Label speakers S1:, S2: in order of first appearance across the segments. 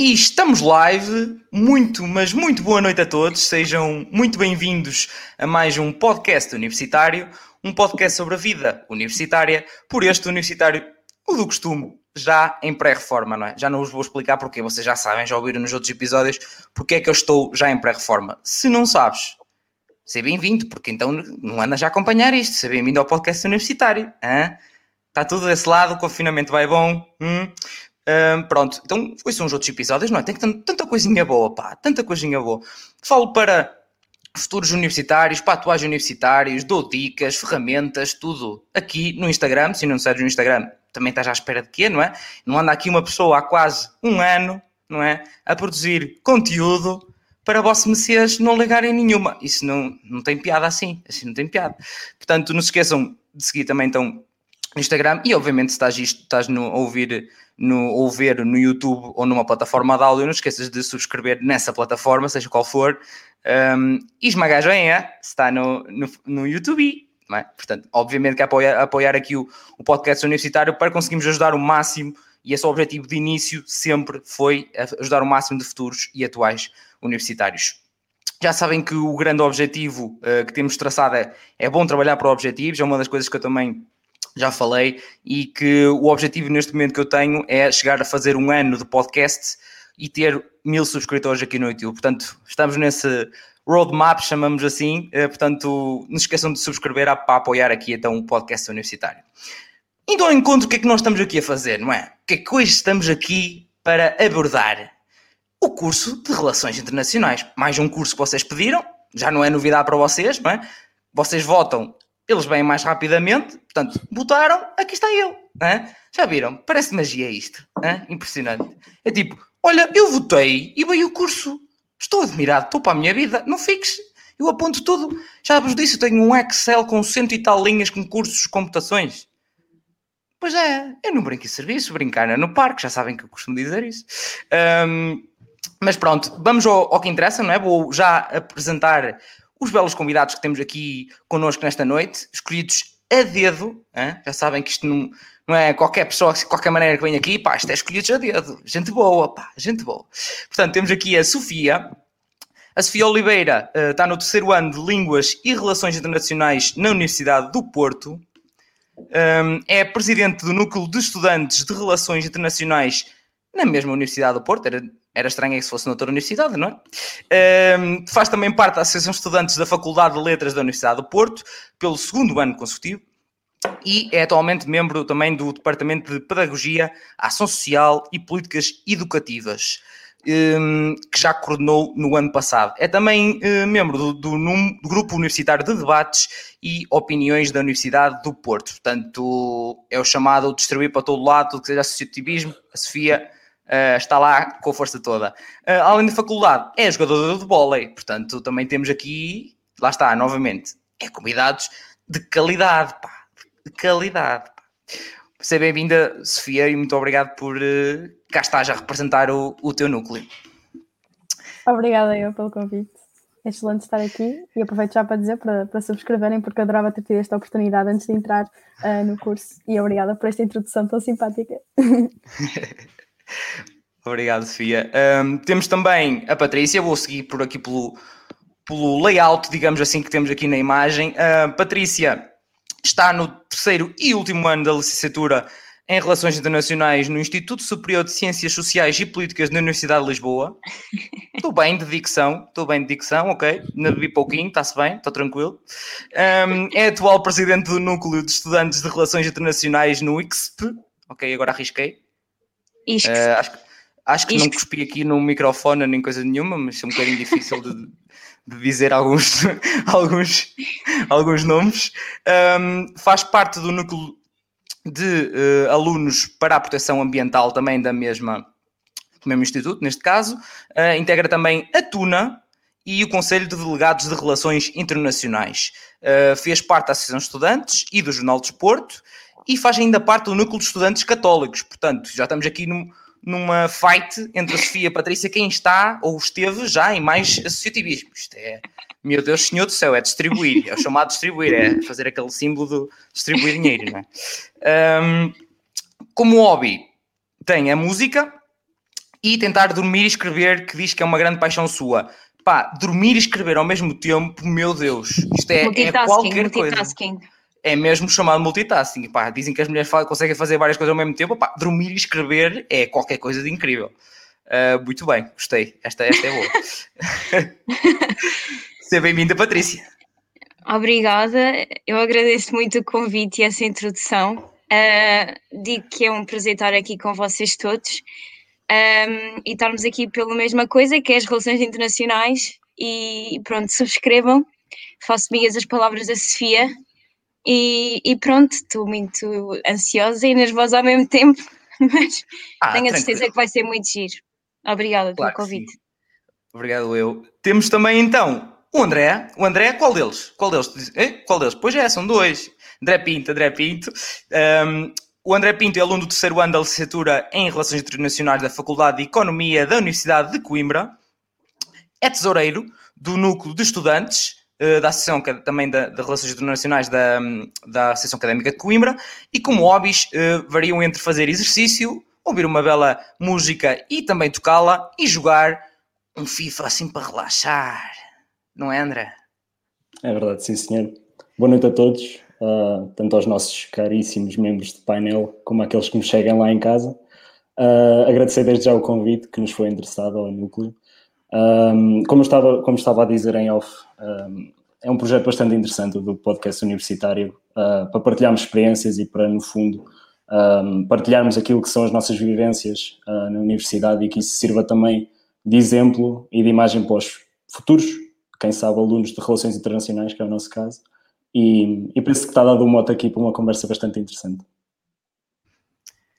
S1: E estamos live. Muito, mas muito boa noite a todos. Sejam muito bem-vindos a mais um podcast universitário. Um podcast sobre a vida universitária, por este universitário, o do costume, já em pré-reforma, não é? Já não vos vou explicar porque vocês já sabem, já ouviram nos outros episódios, porque é que eu estou já em pré-reforma. Se não sabes, seja bem-vindo, porque então não andas a acompanhar isto. Seja bem-vindo ao podcast universitário. Hein? Está tudo desse lado, o confinamento vai bom. Hum? Um, pronto, então são os outros episódios, não é? Tem que tanta coisinha boa, pá, tanta coisinha boa. Falo para futuros universitários, para atuais universitários, dou dicas, ferramentas, tudo aqui no Instagram. Se não segues no Instagram, também estás à espera de quê, não é? Não anda aqui uma pessoa há quase um ano, não é? A produzir conteúdo para vossos messias não ligarem nenhuma. Isso não, não tem piada assim, assim não tem piada. Portanto, não se esqueçam de seguir também então no Instagram e obviamente se estás, isto, estás no, a ouvir no, ou ver no YouTube ou numa plataforma de áudio, não esqueças de subscrever nessa plataforma, seja qual for, um, e esmagar joinha se está no, no, no YouTube. É? Portanto, obviamente que apoiar, apoiar aqui o, o podcast universitário para conseguirmos ajudar o máximo, e esse é o objetivo de início sempre foi ajudar o máximo de futuros e atuais universitários. Já sabem que o grande objetivo uh, que temos traçado é, é bom trabalhar para objetivos, é uma das coisas que eu também já falei, e que o objetivo neste momento que eu tenho é chegar a fazer um ano de podcast e ter mil subscritores aqui no YouTube. Portanto, estamos nesse roadmap, chamamos assim. Eh, portanto, não se esqueçam de subscrever para apoiar aqui então o podcast universitário. Então, ao encontro, o que é que nós estamos aqui a fazer, não é? O que é que hoje estamos aqui para abordar? O curso de Relações Internacionais. Mais um curso que vocês pediram, já não é novidade para vocês, não é? Vocês votam eles vêm mais rapidamente, portanto, votaram, aqui está ele. Hein? Já viram? Parece magia isto. Hein? Impressionante. É tipo, olha, eu votei e veio o curso. Estou admirado, estou para a minha vida. Não fiques. Eu aponto tudo. Já vos disse, eu tenho um Excel com cento e tal linhas com cursos de computações. Pois é, eu não brinco em serviço, brincar no parque, já sabem que eu costumo dizer isso. Um, mas pronto, vamos ao, ao, que interessa, não é? Vou já apresentar os belos convidados que temos aqui connosco nesta noite, escolhidos a dedo, hein? já sabem que isto não, não é qualquer pessoa, qualquer maneira que vem aqui, pá, isto é escolhidos a dedo, gente boa, pá, gente boa. Portanto, temos aqui a Sofia, a Sofia Oliveira uh, está no terceiro ano de Línguas e Relações Internacionais na Universidade do Porto, um, é presidente do Núcleo de Estudantes de Relações Internacionais na mesma Universidade do Porto, era era estranho que se fosse noutra universidade, não é? Um, faz também parte da Associação de Estudantes da Faculdade de Letras da Universidade do Porto, pelo segundo ano consecutivo, e é atualmente membro também do Departamento de Pedagogia, Ação Social e Políticas Educativas, um, que já coordenou no ano passado. É também uh, membro do, do, do, Grupo Universitário de Debates e Opiniões da Universidade do Porto. Portanto, é o chamado distribuir para todo lado, tudo que seja associativismo. A Sofia uh, está lá com a força toda. Uh, além da faculdade, é jogador de vôlei, portanto, também temos aqui, lá está, novamente, é convidados de qualidade, pá, de qualidade. Pá. Seja bem-vinda, Sofia, e muito obrigado por uh, cá estás a representar o, o teu núcleo.
S2: Obrigada eu pelo convite. É excelente estar aqui e aproveito já para dizer para, para subscreverem, porque adorava ter tido esta oportunidade antes de entrar uh, no curso. E obrigada por esta introdução tão simpática.
S1: Obrigado, Sofia. Um, temos também a Patrícia, vou seguir por aqui pelo, pelo layout, digamos assim, que temos aqui na imagem. Uh, Patrícia está no terceiro e último ano da licenciatura em Relações Internacionais no Instituto Superior de Ciências Sociais e Políticas da Universidade de Lisboa. Estou bem de dicção, estou bem de dicção, ok. Ainda bebi pouquinho, está-se bem, estou tranquilo. Um, é atual presidente do Núcleo de Estudantes de Relações Internacionais no ICSP. Ok, agora arrisquei. Uh, acho, acho que Isque. não cuspi aqui no microfone nem coisa nenhuma, mas é um bocadinho difícil de, de, dizer alguns, alguns, alguns nomes. Um, faz parte do núcleo de uh, alunos para a proteção ambiental também da mesma, do mesmo instituto, neste caso. Uh, integra também a TUNA, e o Conselho de Delegados de Relações Internacionais. Uh, fez parte da Associação de Estudantes e do Jornal de Desporto e faz ainda parte do núcleo de estudantes católicos. Portanto, já estamos aqui num, numa fight entre a Sofia e a Patrícia, quem está ou esteve já em mais associativismo. Isto é, meu Deus, Senhor do céu, é distribuir, é o chamado distribuir, é fazer aquele símbolo de distribuir dinheiro. Não é? Um, como hobby, tem a música, e tentar dormir e escrever, que diz que é uma grande paixão sua. Pá, dormir e escrever ao mesmo tempo, meu Deus, isto é, é qualquer coisa. É mesmo chamado multitasking. Pá, dizem que as mulheres conseguem fazer várias coisas ao mesmo tempo. Pá, dormir e escrever é qualquer coisa de incrível. Uh, muito bem, gostei. Esta, esta é boa. Seja bem-vinda, Patrícia.
S3: Obrigada, eu agradeço muito o convite e essa introdução. Uh, digo que é um prazer estar aqui com vocês todos um, e estarmos aqui pela mesma coisa, que é as relações internacionais. E pronto, subscrevam, faço minhas as palavras da Sofia. E, e pronto, estou muito ansiosa e nervosa ao mesmo tempo, mas ah, tenho a certeza que vai ser muito giro. Obrigada claro pelo convite.
S1: Obrigado, eu. Temos também então o André. O André, qual deles? Qual deles? Qual deles? Pois é, são dois. André Pinto, André Pinto. Um, o André Pinto é aluno do terceiro ano da licenciatura em Relações Internacionais da Faculdade de Economia da Universidade de Coimbra. É tesoureiro do núcleo de estudantes da Associação também de, de, Relações Internacionais da, da Associação Académica de Coimbra e como hobbies uh, variam entre fazer exercício, ouvir uma bela música e também tocá-la e jogar um FIFA assim para relaxar. Não é, André?
S4: É verdade, sim, senhor. Boa noite a todos uh, tanto aos nossos caríssimos membros de painel como àqueles que me chegam lá em casa. Uh, agradecer desde já o convite que nos foi interessado ao núcleo. Um, como, estava, como estava a dizer em off, um, é um projeto bastante interessante do podcast universitário uh, para partilharmos experiências e para, no fundo, um, partilharmos aquilo que são as nossas vivências uh, na universidade e que isso sirva também de exemplo e de imagem para os futuros, quem sabe, alunos de Relações Internacionais, que é o nosso caso, e, e penso que está dado um moto aqui para uma conversa bastante interessante.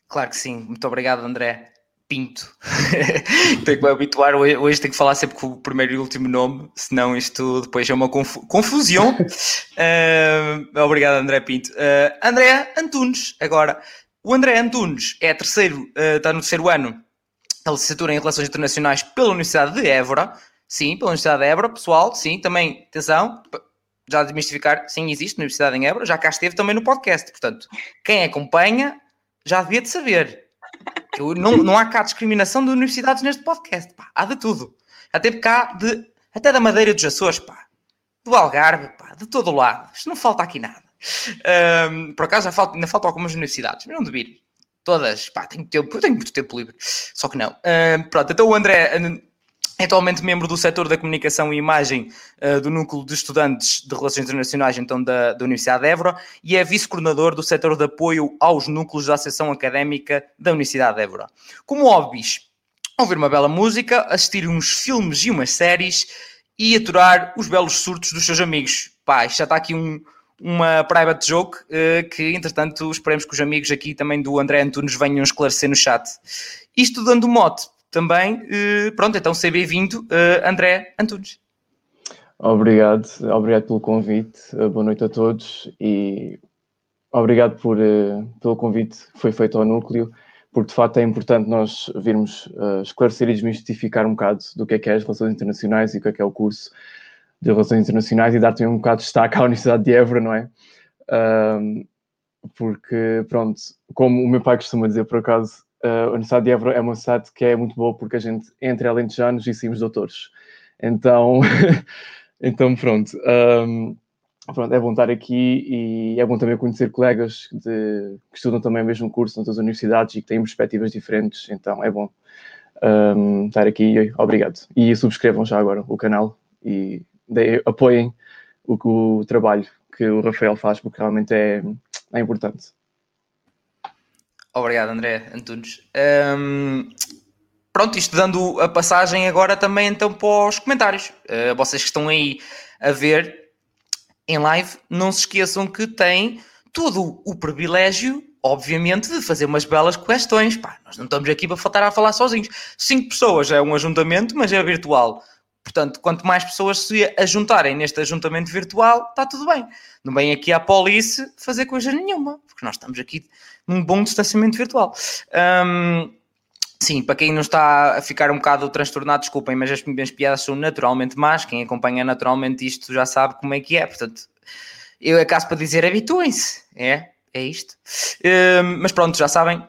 S1: Claro que sim, muito obrigado André Pinto. tenho que me habituar, hoje tenho que falar sempre com o primeiro e último nome, senão isto depois é uma confu confusão. uh, obrigado André Pinto. Uh, André Antunes, agora. O André Antunes é terceiro, uh, está no terceiro ano da licenciatura em Relações Internacionais pela Universidade de Évora. Sim, pela Universidade de Évora, pessoal, sim, também, atenção, já desmistificar, sim, existe Universidade em Évora, já cá esteve também no podcast. Portanto, quem acompanha já devia de saber. Que não, não há cá discriminação de universidades neste podcast. Pá. Há de tudo. Até cá de, até da Madeira dos Açores, pá. do Algarve, pá. de todo o lado. Isto não falta aqui nada. Um, por acaso falta, ainda faltam algumas universidades, mas não devia. Todas, pá, tenho tempo, tenho muito tempo livre. Só que não. Um, pronto, então o André atualmente membro do setor da comunicação e imagem uh, do Núcleo de Estudantes de Relações Internacionais então, da, da Universidade de Évora e é vice-coordenador do setor de apoio aos núcleos da Associação Académica da Universidade de Évora. Como hobbies, ouvir uma bela música, assistir uns filmes e umas séries e aturar os belos surtos dos seus amigos. Pá, já está aqui um, uma private joke uh, que, entretanto, esperemos que os amigos aqui também do André Antunes venham esclarecer no chat. Isto dando mote também. Uh, pronto, então seja bem-vindo, uh, André Antunes.
S5: Obrigado, obrigado pelo convite, uh, boa noite a todos e obrigado por, pelo convite que foi feito ao núcleo, porque de facto é importante nós virmos esclarecer e desmistificar um bocado do que é que é as relações internacionais e o que é que é o curso de relações internacionais e dar também um bocado de destaque à Universidade de Évora, não é? porque, pronto, como o meu pai costuma dizer, por acaso, a Universidade de Évora é uma universidade que é muito boa porque a gente entra alentejanos e saímos doutores. Então, então pronto. Um, pronto, é bom estar aqui e é bom também conhecer colegas de, que estudam também o mesmo curso noutras universidades e que têm perspectivas diferentes. Então, é bom um, estar aqui. Obrigado. E subscrevam já agora o canal e de, apoiem o, o trabalho que o Rafael faz porque realmente é, é importante.
S1: Obrigado, André Antunes. Um, pronto, isto dando a passagem agora também então para os comentários. Uh, vocês que estão aí a ver em live, não se esqueçam que têm todo o privilégio, obviamente, de fazer umas belas questões. Pá, nós não estamos aqui para faltar a falar sozinhos. Cinco pessoas é um ajuntamento, mas é virtual. Portanto, quanto mais pessoas se ajuntarem neste ajuntamento virtual, está tudo bem. Não vem aqui à police fazer coisa nenhuma, porque nós estamos aqui num bom distanciamento virtual. Um, sim, para quem não está a ficar um bocado transtornado, desculpem, mas as minhas piadas são naturalmente más. Quem acompanha naturalmente isto já sabe como é que é. Portanto, eu é caso para dizer habituem-se. É, é isto. Um, mas pronto, já sabem,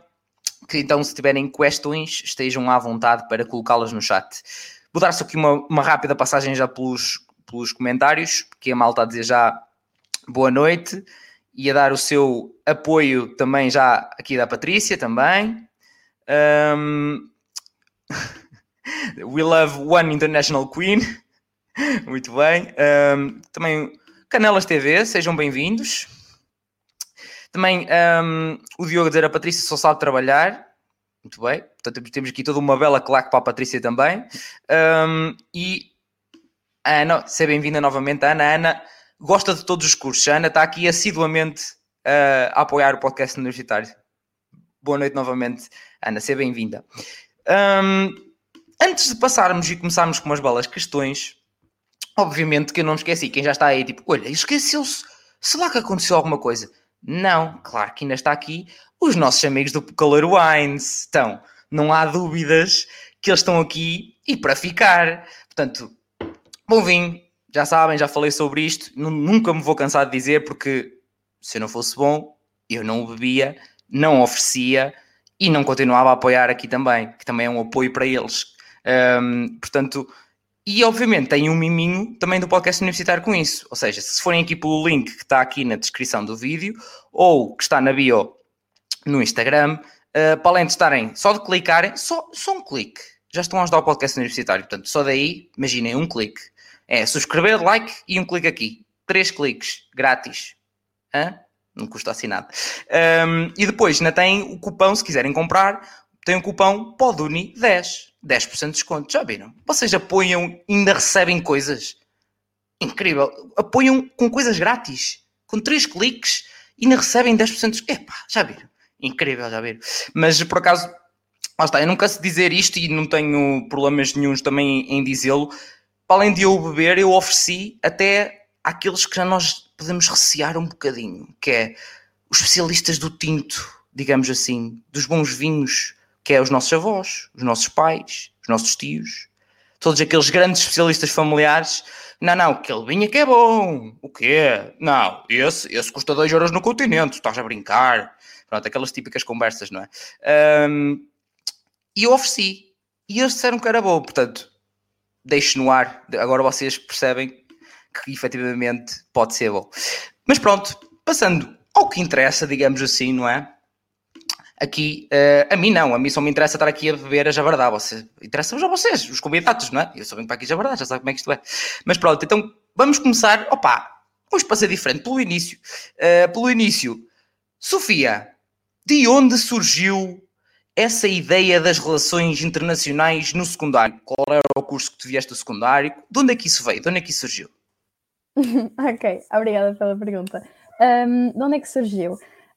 S1: que então, se tiverem questões, estejam à vontade para colocá-las no chat. Vou dar só aqui uma, uma rápida passagem já pelos, pelos comentários, que a malta a dizer já boa noite e a dar o seu apoio também já aqui da Patrícia também. Um... We love one international queen. Muito bem. Um, também Canelas TV, sejam bem-vindos. Também um, o Diogo dizer a Patrícia só sabe trabalhar. Muito bem. Portanto, temos aqui toda uma bela claque para a Patrícia também. Um, e a Ana, seja bem-vinda novamente. A Ana, Ana gosta de todos os cursos. A Ana está aqui assiduamente uh, a apoiar o podcast universitário. Boa noite novamente, Ana. Seja bem-vinda. Um, antes de passarmos e começarmos com umas belas questões, obviamente que eu não me esqueci. Quem já está aí, tipo, olha, esqueceu-se. Será que aconteceu alguma coisa? Não, claro que ainda está aqui os nossos amigos do Color Wines. Então, não há dúvidas que eles estão aqui e para ficar. Portanto, bom vinho, já sabem, já falei sobre isto, nunca me vou cansar de dizer, porque se eu não fosse bom, eu não bebia, não oferecia e não continuava a apoiar aqui também, que também é um apoio para eles. Um, portanto, e obviamente tem um miminho também do podcast universitário com isso. Ou seja, se forem aqui pelo link que está aqui na descrição do vídeo ou que está na bio no Instagram, uh, para além de estarem só de clicarem, só, só um clique, já estão a ajudar o podcast universitário. Portanto, só daí, imaginem, um clique. É subscrever, like e um clique aqui. Três cliques, grátis. Hã? Não custa assim nada. Um, e depois ainda tem o cupão, se quiserem comprar, tem o cupom PODUNI10. 10% de desconto. Já viram? Vocês apoiam e ainda recebem coisas. Incrível. Apoiam com coisas grátis. Com 3 cliques e ainda recebem 10% de desconto. Epá, já viram? Incrível, já viram? Mas por acaso, lá está, eu nunca sei dizer isto e não tenho problemas nenhums também em dizê-lo. Para além de eu beber, eu ofereci até àqueles que já nós podemos recear um bocadinho, que é os especialistas do tinto, digamos assim, dos bons vinhos, que é os nossos avós, os nossos pais, os nossos tios, todos aqueles grandes especialistas familiares. Não, não, aquele vinho é que é bom. O quê? Não, esse, esse custa 2 euros no continente, estás a brincar. Pronto, aquelas típicas conversas, não é? Um, e eu ofereci. E eles disseram que era bom, portanto, deixo no ar. Agora vocês percebem que efetivamente pode ser bom. Mas pronto, passando ao que interessa, digamos assim, não é? aqui, uh, a mim não, a mim só me interessa estar aqui a beber a jabardá, você, interessa-vos a vocês, os convidados, não é? Eu só venho para aqui jabardá, já sabe como é que isto é. Mas pronto, então vamos começar, opa, vamos passar diferente, pelo início. Uh, pelo início, Sofia, de onde surgiu essa ideia das relações internacionais no secundário? Qual era o curso que tu vieste do secundário? De onde é que isso veio? De onde é que isso surgiu?
S2: ok, obrigada pela pergunta. Um, de onde é que surgiu?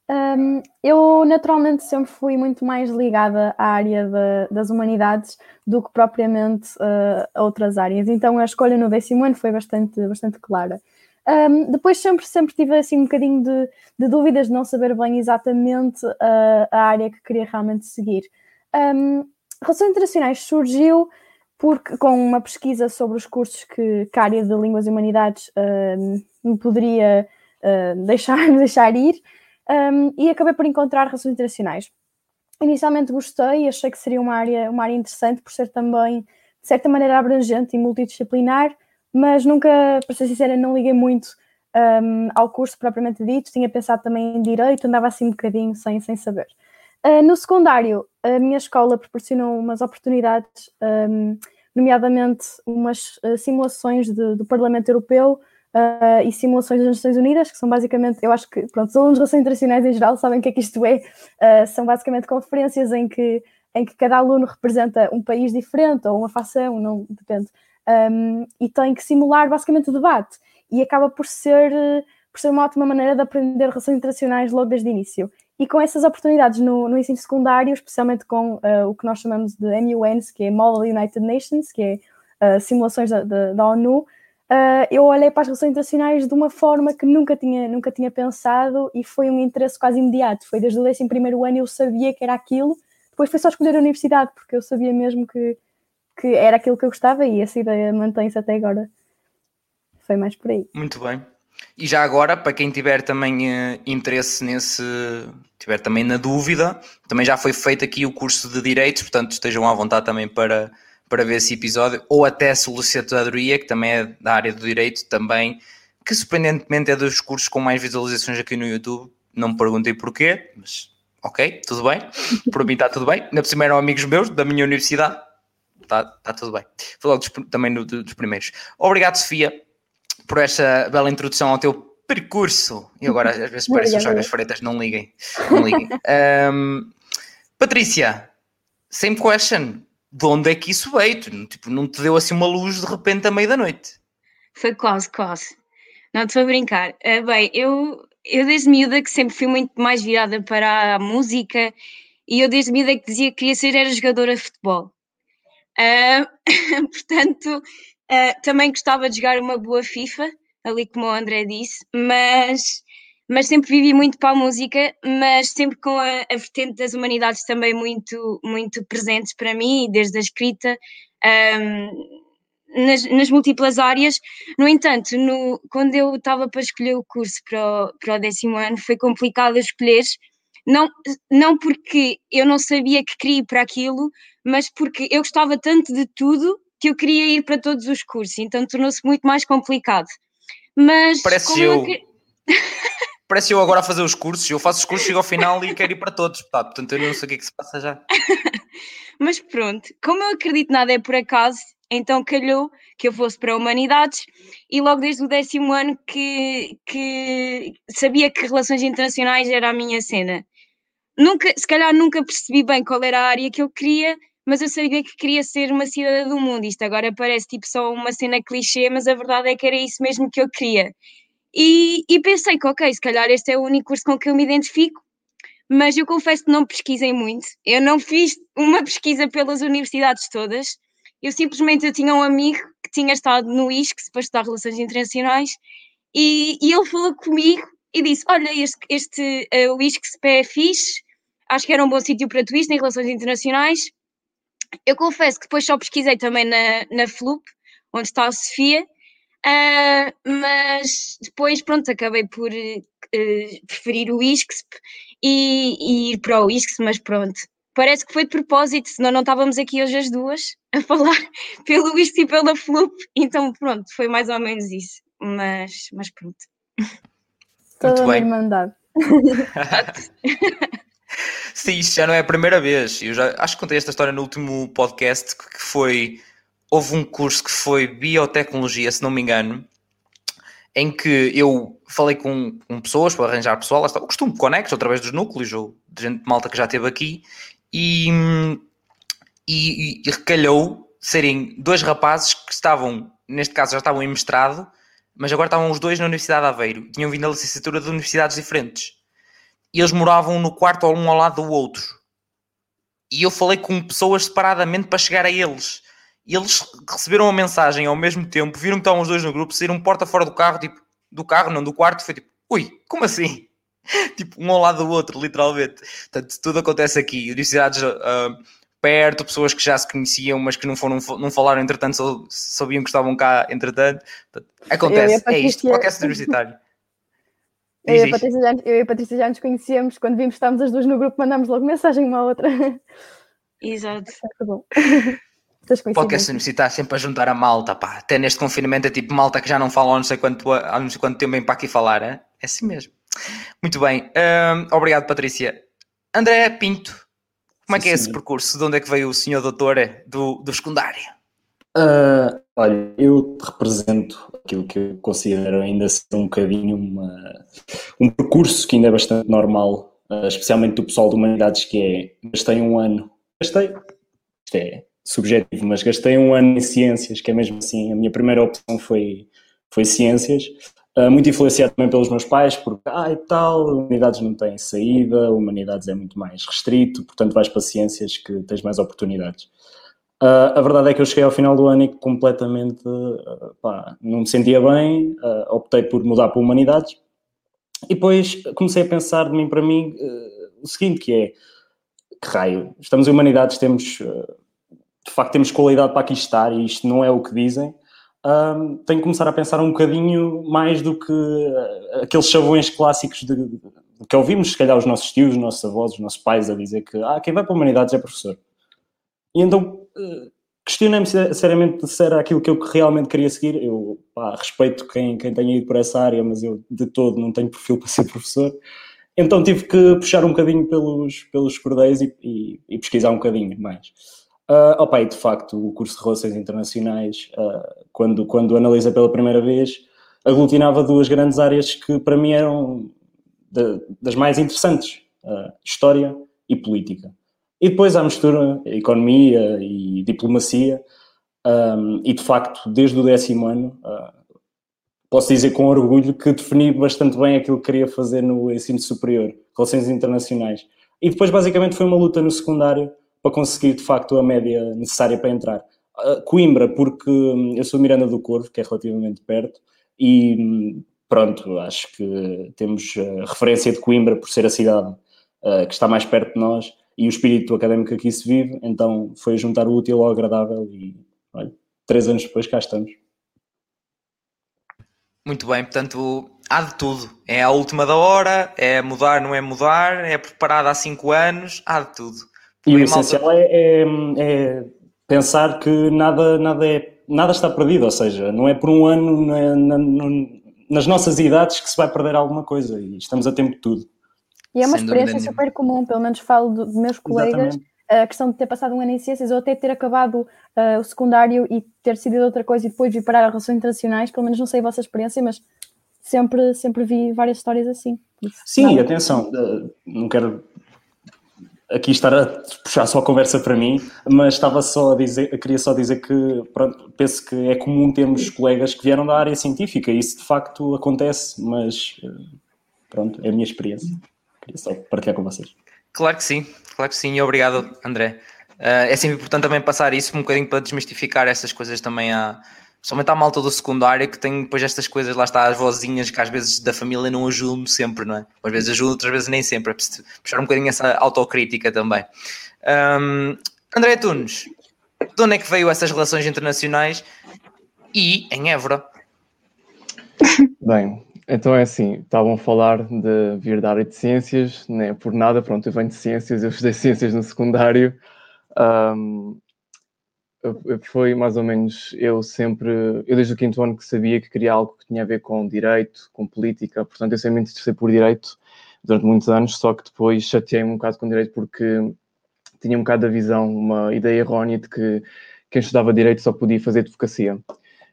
S2: Um, eu naturalmente sempre fui muito mais ligada à área de, das humanidades do que propriamente uh, a outras áreas, então a escolha no décimo ano foi bastante, bastante clara. Um, depois sempre, sempre tive assim um bocadinho de, de dúvidas de não saber bem exatamente uh, a área que queria realmente seguir. Um, Relações Internacionais surgiu porque, com uma pesquisa sobre os cursos que, que a área de Línguas e Humanidades me poderia uh, deixar, deixar ir, e acabei por encontrar relações internacionais. Inicialmente gostei, achei que seria uma área, uma área interessante por ser também, de certa maneira, abrangente e multidisciplinar, mas nunca, para ser sincera, não liguei muito um, ao curso propriamente dito, tinha pensado também em Direito, andava assim um bocadinho sem, sem saber. Uh, no secundário, a minha escola proporcionou umas oportunidades, um, nomeadamente umas uh, simulações de, do Parlamento Europeu, uh, e simulações das Nações Unidas, que são basicamente, eu acho que, pronto, os alunos de relações internacionais em geral sabem o que é que isto é, uh, são basicamente conferências em que, em que cada aluno representa um país diferente ou uma facção, não depende, um, e tem que simular basicamente o debate, e acaba por ser, por ser uma ótima maneira de aprender relações internacionais logo desde o início. E com essas oportunidades no, no ensino secundário, especialmente com uh, o que nós chamamos de MUNs, que é Model United Nations, que é simulações da, da, da ONU, uh, eu olhei para as relações internacionais de uma forma que nunca tinha, nunca tinha pensado e foi um interesse quase imediato. Foi desde o 11 ano eu sabia que era aquilo, depois foi só escolher a universidade, porque eu sabia mesmo que, que era aquilo que eu gostava e essa ideia mantém-se até agora. Foi mais por aí.
S1: Muito bem. E já agora, para quem tiver também uh, interesse nesse, tiver também na dúvida, também já foi feito aqui o curso de Direitos, portanto estejam à vontade também para, para ver esse episódio, ou até a solicitadoria, que também é da área do Direito, também, que surpreendentemente é dos cursos com mais visualizações aqui no YouTube, não me perguntei porquê, mas ok, tudo bem, por mim está tudo bem, ainda por cima eram amigos meus da minha universidade, está tá tudo bem. Logo dos, também no, dos primeiros. Obrigado, Sofia, por esta bela introdução ao teu percurso. E agora às vezes parece que as freitas, não liguem. Não liguem. um, Patrícia, same question. De onde é que isso veio? Tipo, não te deu assim uma luz de repente à meia da noite?
S3: Foi quase, quase. Não, estou a brincar. Uh, bem, eu, eu desde miúda que sempre fui muito mais virada para a música e eu desde miúda que dizia que queria ser era jogadora de futebol. Uh, portanto, uh, também gostava de jogar uma boa FIFA, ali como o André disse, mas, mas sempre vivi muito para a música, mas sempre com a, a vertente das humanidades também muito, muito presentes para mim, desde a escrita. Um, nas, nas, múltiplas áreas. No entanto, no, quando eu estava para escolher o curso para o, para o décimo ano, foi complicado escolher, não, não porque eu não sabia que queria ir para aquilo, mas porque eu gostava tanto de tudo que eu queria ir para todos os cursos, então tornou-se muito mais complicado. Mas
S1: parece eu. Que... parece eu agora a fazer os cursos, eu faço os cursos, chego ao final e quero ir para todos, tá, portanto eu não sei o que é que se passa já.
S3: mas pronto, como eu acredito nada é por acaso, então calhou que eu fosse para Humanidades e logo desde o décimo ano que, que sabia que relações internacionais era a minha cena. Nunca, se calhar nunca percebi bem qual era a área que eu queria, mas eu sabia que queria ser uma cidadã do mundo. Isto agora parece tipo só uma cena clichê, mas a verdade é que era isso mesmo que eu queria. E, e pensei que, ok, se calhar este é o único curso com que eu me identifico, mas eu confesso que não pesquisei muito. Eu não fiz uma pesquisa pelas universidades todas. Eu simplesmente eu tinha um amigo que tinha estado no ISCS para estudar Relações Internacionais e, e ele falou comigo e disse: Olha, este, este uh, o ISCS é fixe, acho que era um bom sítio para tu isto em Relações Internacionais eu confesso que depois só pesquisei também na, na FLUP, onde está a Sofia, uh, mas depois, pronto, acabei por uh, preferir o ISCSP e, e, ir para o ISCS, mas pronto. Parece que foi de propósito, senão não estávamos aqui hoje as duas a falar pelo ISCS e pela FLUP, então pronto, foi mais ou menos isso, mas, mas pronto.
S2: Toda a irmandade.
S1: Sim, isto já não é a primeira vez. Eu já acho que contei esta história no último podcast que foi. Houve um curso que foi biotecnologia, se não me engano, em que eu falei com, com pessoas para arranjar pessoal, está, eu costumo conecto através dos núcleos ou de gente de malta que já esteve aqui e, e, e recalhou serem dois rapazes que estavam, neste caso já estavam em mestrado, mas agora estavam os dois na Universidade de Aveiro, tinham vindo a licenciatura de universidades diferentes e eles moravam no quarto um ao lado do outro. E eu falei com pessoas separadamente para chegar a eles. E eles receberam a mensagem ao mesmo tempo, viram que estavam os dois no grupo, saíram porta fora do carro, tipo, do carro, não do quarto, foi tipo, ui, como assim? tipo, um ao lado do outro, literalmente. Portanto, tudo acontece aqui. Universidades uh, perto, pessoas que já se conheciam, mas que não, foram, não falaram entretanto, só sabiam que estavam cá entretanto. Portanto, acontece, é isto, qualquer universitário.
S2: Eu e, a Patrícia já, eu e a Patrícia já nos conhecíamos, quando vimos que estávamos as duas no grupo, mandámos logo mensagem uma à outra.
S3: Exato.
S2: Muito bom.
S1: Podcast universitário sempre a juntar a malta, pá. Até neste confinamento é tipo malta que já não fala há não sei quanto, há não sei quanto tempo vem para aqui falar, é? É assim mesmo. Muito bem. Um, obrigado, Patrícia. André Pinto, como é que é esse percurso? De onde é que veio o senhor doutor do, do secundário?
S4: Uh, olha, eu represento aquilo que eu considero ainda ser um bocadinho uma, um percurso que ainda é bastante normal, uh, especialmente do pessoal de humanidades, que é gastei um ano, gastei, isto é subjetivo, mas gastei um ano em ciências, que é mesmo assim, a minha primeira opção foi, foi ciências, uh, muito influenciado também pelos meus pais, porque, ah, e tal, humanidades não têm saída, humanidades é muito mais restrito, portanto vais para ciências que tens mais oportunidades. Uh, a verdade é que eu cheguei ao final do ano e completamente uh, pá, não me sentia bem, uh, optei por mudar para Humanidades e depois comecei a pensar de mim para mim o seguinte, que é que raio, estamos em Humanidades, temos de facto temos qualidade para aqui estar e isto não é o que dizem um, tenho que começar a pensar um bocadinho mais do que aqueles chavões clássicos de, de, que ouvimos, se calhar, os nossos tios, os nossos avós, os nossos pais a dizer que ah, quem vai para a humanidades é professor. E então questionei-me seriamente se era aquilo que eu realmente queria seguir. Eu pá, respeito quem, quem tenha ido por essa área, mas eu de todo não tenho perfil para ser professor. Então tive que puxar um bocadinho pelos, pelos cordéis e, e, e pesquisar um bocadinho mais. Uh, opa, e de facto, o curso de Relações Internacionais, uh, quando, quando analisa pela primeira vez, aglutinava duas grandes áreas que para mim eram de, das mais interessantes: uh, História e Política. E depois a mistura Economia e Diplomacia, um, e de facto, desde o décimo ano, posso dizer com orgulho que defini bastante bem aquilo que queria fazer no ensino superior, Relações Internacionais. E depois, basicamente, foi uma luta no secundário para conseguir de facto a média necessária para entrar. Uh, Coimbra, porque hum, eu sou Miranda do Corvo, que é relativamente perto, e hum, pronto, acho que temos a referência de Coimbra por ser a cidade uh, que está mais perto de nós e o espírito académico que aqui se vive, então foi juntar o útil ao agradável e olha, três anos depois cá estamos.
S1: Muito bem, portanto, há de tudo. É a última da hora, é mudar, não é mudar, é preparado há cinco anos, há de tudo.
S4: E o essencial é, é, é, pensar que nada, nada, é, nada está perdido, ou seja, não é por um ano na, na, nas nossas idades que se vai perder alguma coisa e estamos a tempo de tudo.
S2: E é uma Sem experiência super comum, pelo menos falo de meus colegas, Exatamente. a questão de ter passado um ano em ciências ou até ter acabado uh, o secundário e ter decidido outra coisa e depois vir parar a relações internacionais, pelo menos não sei a vossa experiência, mas sempre, sempre vi várias histórias assim.
S4: Sim, atenção, não quero aqui estar a puxar só a conversa para mim, mas estava só a dizer, queria só dizer que pronto, penso que é comum termos colegas que vieram da área científica, e isso de facto acontece, mas eh, pronto, é a minha experiência. Queria só partilhar com vocês.
S1: Claro que sim, claro que sim, e obrigado, André. Uh, é sempre importante também passar isso um bocadinho para desmistificar essas coisas também à, somente à malta do secundário que tem depois estas coisas, lá está as vozinhas que às vezes da família não ajudam sempre, não é? Às vezes ajudam, outras vezes nem sempre, é preciso puxar um bocadinho essa autocrítica também. Um, André Tunes, de onde é que veio essas relações internacionais e em Évora?
S5: Bem, então é assim, estavam a falar de vir da área de ciências, né? por nada, pronto, eu venho de ciências, eu estudei ciências no secundário, um, foi mais ou menos eu sempre, eu desde o quinto ano que sabia que queria algo que tinha a ver com direito, com política, portanto eu sempre me interessei por direito durante muitos anos, só que depois chateei-me um bocado com direito porque tinha um bocado da visão, uma ideia errónea de que quem estudava direito só podia fazer advocacia.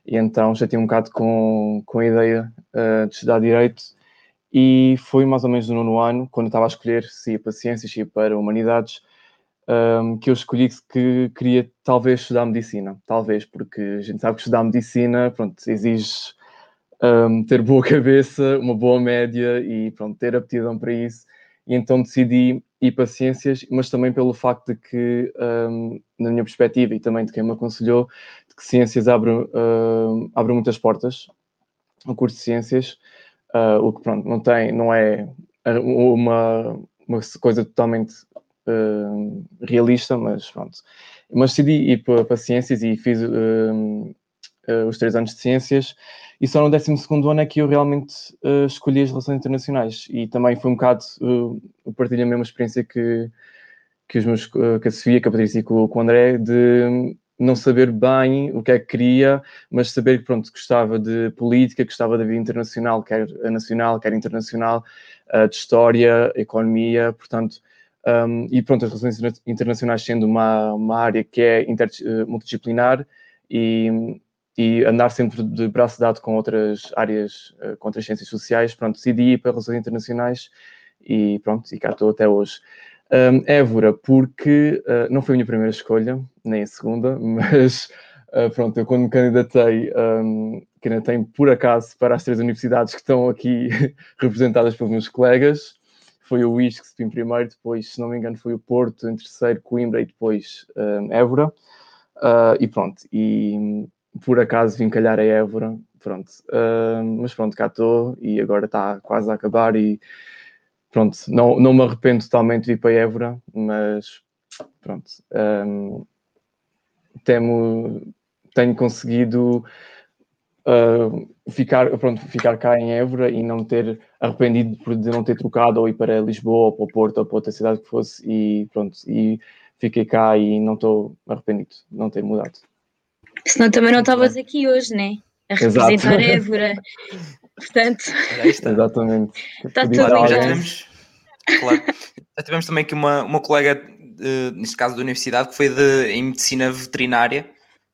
S5: E então chateei um bocado com, com a ideia uh, de estudar direito e foi mais ou menos no nono ano, quando estava a escolher se ia para ciências, se ia para humanidades, um, que eu escolhi que queria talvez estudar medicina, talvez, porque a gente sabe que estudar medicina, pronto, exige um, ter boa cabeça, uma boa média e pronto, ter aptidão para isso. E então decidi ir para ciências, mas também pelo facto de que, um, na minha perspectiva e também de quem me aconselhou, que ciências abre, uh, abre muitas portas, o curso de ciências, uh, o que pronto, não tem, não é uma, uma coisa totalmente uh, realista, mas pronto. Mas decidi ir para, para ciências e fiz os três anos de ciências e só no 12 ano é que eu realmente escolhi as relações internacionais e também foi um bocado, uh, partilho a mesma experiência que, que, os meus, que a Sofia, que a Patrícia e com o André, de não saber bem o que é que queria, mas saber que pronto, gostava de política, gostava da vida internacional, quer nacional, quer internacional, de história, economia, portanto, um, e pronto, as relações internacionais sendo uma, uma área que é inter, uh, multidisciplinar e, e andar sempre de braço dado com outras áreas, uh, com outras ciências sociais, pronto, decidi ir para relações internacionais e pronto, e cá estou até hoje. Um, Évora, porque uh, não foi a minha primeira escolha, nem a segunda, mas uh, pronto, eu quando me candidatei, um, candidatei por acaso para as três universidades que estão aqui representadas pelos meus colegas, foi o ISCS em primeiro, depois, se não me engano, foi o Porto em terceiro, Coimbra e depois um, Évora. Uh, e pronto, e por acaso vim calhar a Évora, pronto. Mas pronto, cá estou e agora está quase a acabar e pronto, não, não me arrependo totalmente de ir para Évora, mas pronto. Um, temo, tenho conseguido uh, ficar, pronto, ficar cá em Évora e não ter arrependido por de não ter trocado ou ir para Lisboa ou para o Porto ou para outra cidade que fosse e pronto, e fiquei cá e não estou arrependido de não ter mudado.
S3: Senão também não estavas aqui hoje, né? A representar Exato. Évora. Portanto,
S5: exatamente.
S3: Está tudo já
S1: tivemos, claro. já tivemos também aqui uma, uma colega, uh, neste caso da universidade, que foi de, em medicina veterinária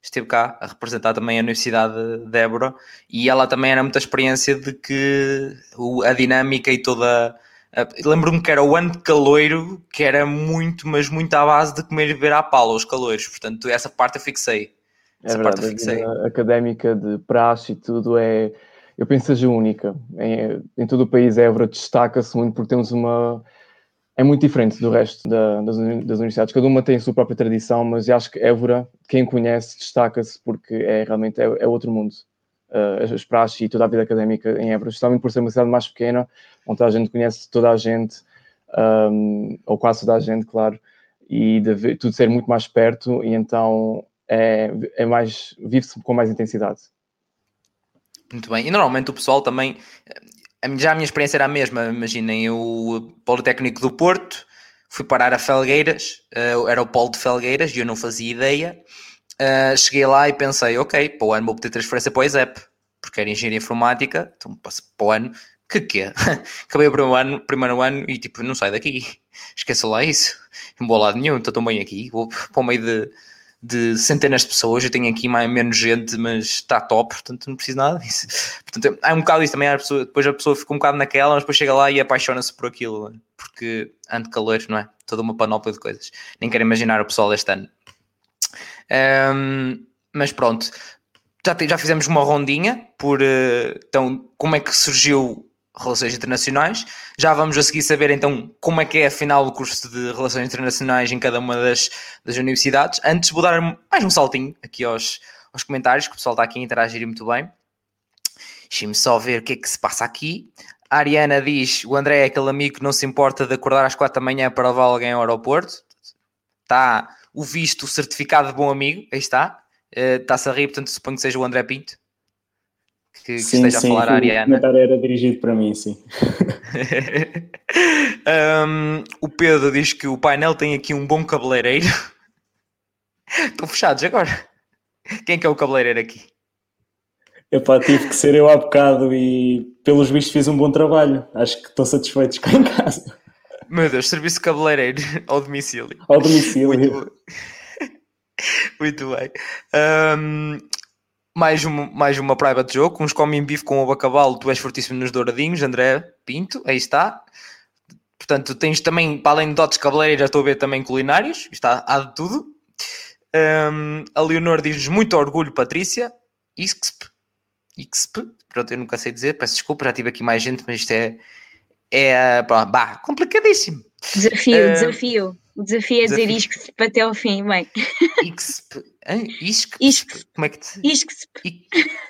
S1: esteve cá a representar também a Universidade de Évora e ela também era muita experiência de que a dinâmica e toda. Lembro-me que era o ano de caloiro, que era muito, mas muito à base de comer e beber à pala os caloiros, portanto, essa parte eu fixei.
S5: Essa é verdade, parte eu fixei. a académica de praxe e tudo é, eu penso seja única. Em, em todo o país, Évora destaca-se muito porque temos uma é muito diferente do resto da, das, das, universidades. Cada uma tem a sua própria tradição, mas acho que Évora, quem conhece, destaca-se porque é realmente é, é outro mundo. Uh, as praxes e toda a vida académica em Évora, justamente por ser uma cidade mais pequena, onde a gente conhece toda a gente, um, ou quase toda a gente, claro, e tudo ser muito mais perto, e então é, é mais, vive-se com mais intensidade.
S1: Muito bem, e normalmente o pessoal também já a minha experiência era a mesma. Imaginem, o Politécnico do Porto, fui parar a Felgueiras, uh, era o polo de Felgueiras e eu não fazia ideia. Uh, cheguei lá e pensei, ok, para o ano vou ter transferência para o ISEP, porque era engenharia informática, então passo para o ano, que quê? Acabei o primeiro ano, primeiro ano e tipo, não sai daqui, esqueça lá isso, não vou lado nenhum, estou tão bem aqui, vou para o meio de de centenas de pessoas, eu tenho aqui mais, menos gente, mas está top, portanto não preciso nada disso. Portanto, há um bocado isso também, a pessoa, depois a pessoa fica um bocado naquela, mas depois chega lá e apaixona-se por aquilo, porque ante calor, não é? Toda uma panóplia de coisas. Nem quero imaginar o pessoal deste ano. Um, mas pronto, já, já fizemos uma rondinha por uh, então como é que surgiu Relações Internacionais. Já vamos a seguir saber então como é que é afinal o curso de Relações Internacionais em cada uma das, das universidades. Antes vou dar mais um saltinho aqui aos, aos comentários, que o pessoal está aqui a interagir muito bem. Deixem-me só ver o que é que se passa aqui. A Ariana diz: o André é aquele amigo que não se importa de acordar às quatro da manhã para levar alguém ao aeroporto. Está o visto, o certificado de bom amigo, aí está. Uh, Está-se a rir, portanto suponho que seja o André Pinto que, que sim, esteja sim, a falar a Ariana. O
S4: comentário era dirigido para mim, sim.
S1: um, o Pedro diz que o painel tem aqui um bom cabeleireiro. Estão fechados agora. Quem é que é o cabeleireiro aqui?
S4: Epá, tive que ser eu há bocado e pelos vistos fiz um bom trabalho. Acho que estão satisfeitos cá em casa.
S1: Meu Deus, serviço cabeleireiro ao domicílio.
S4: Ao domicílio.
S1: Muito, Muito bem. Um, mais uma, mais uma private joke, uns comem bife com ovo a cavalo, tu és fortíssimo nos douradinhos, André Pinto, aí está. Portanto, tens também, para além de dotes cabeleireiros, estou a ver também culinários, está há de tudo. Um, a Leonor diz-nos muito orgulho, Patrícia. IXP, IXP, pronto, eu nunca sei dizer, peço desculpa, já tive aqui mais gente, mas isto é, é bah, complicadíssimo.
S3: Desafio, uh, desafio. O desafio é desafio. dizer IXP até ao fim, bem.
S1: IXP. Isque?
S3: Isque.
S1: Como é que te...
S3: Isque.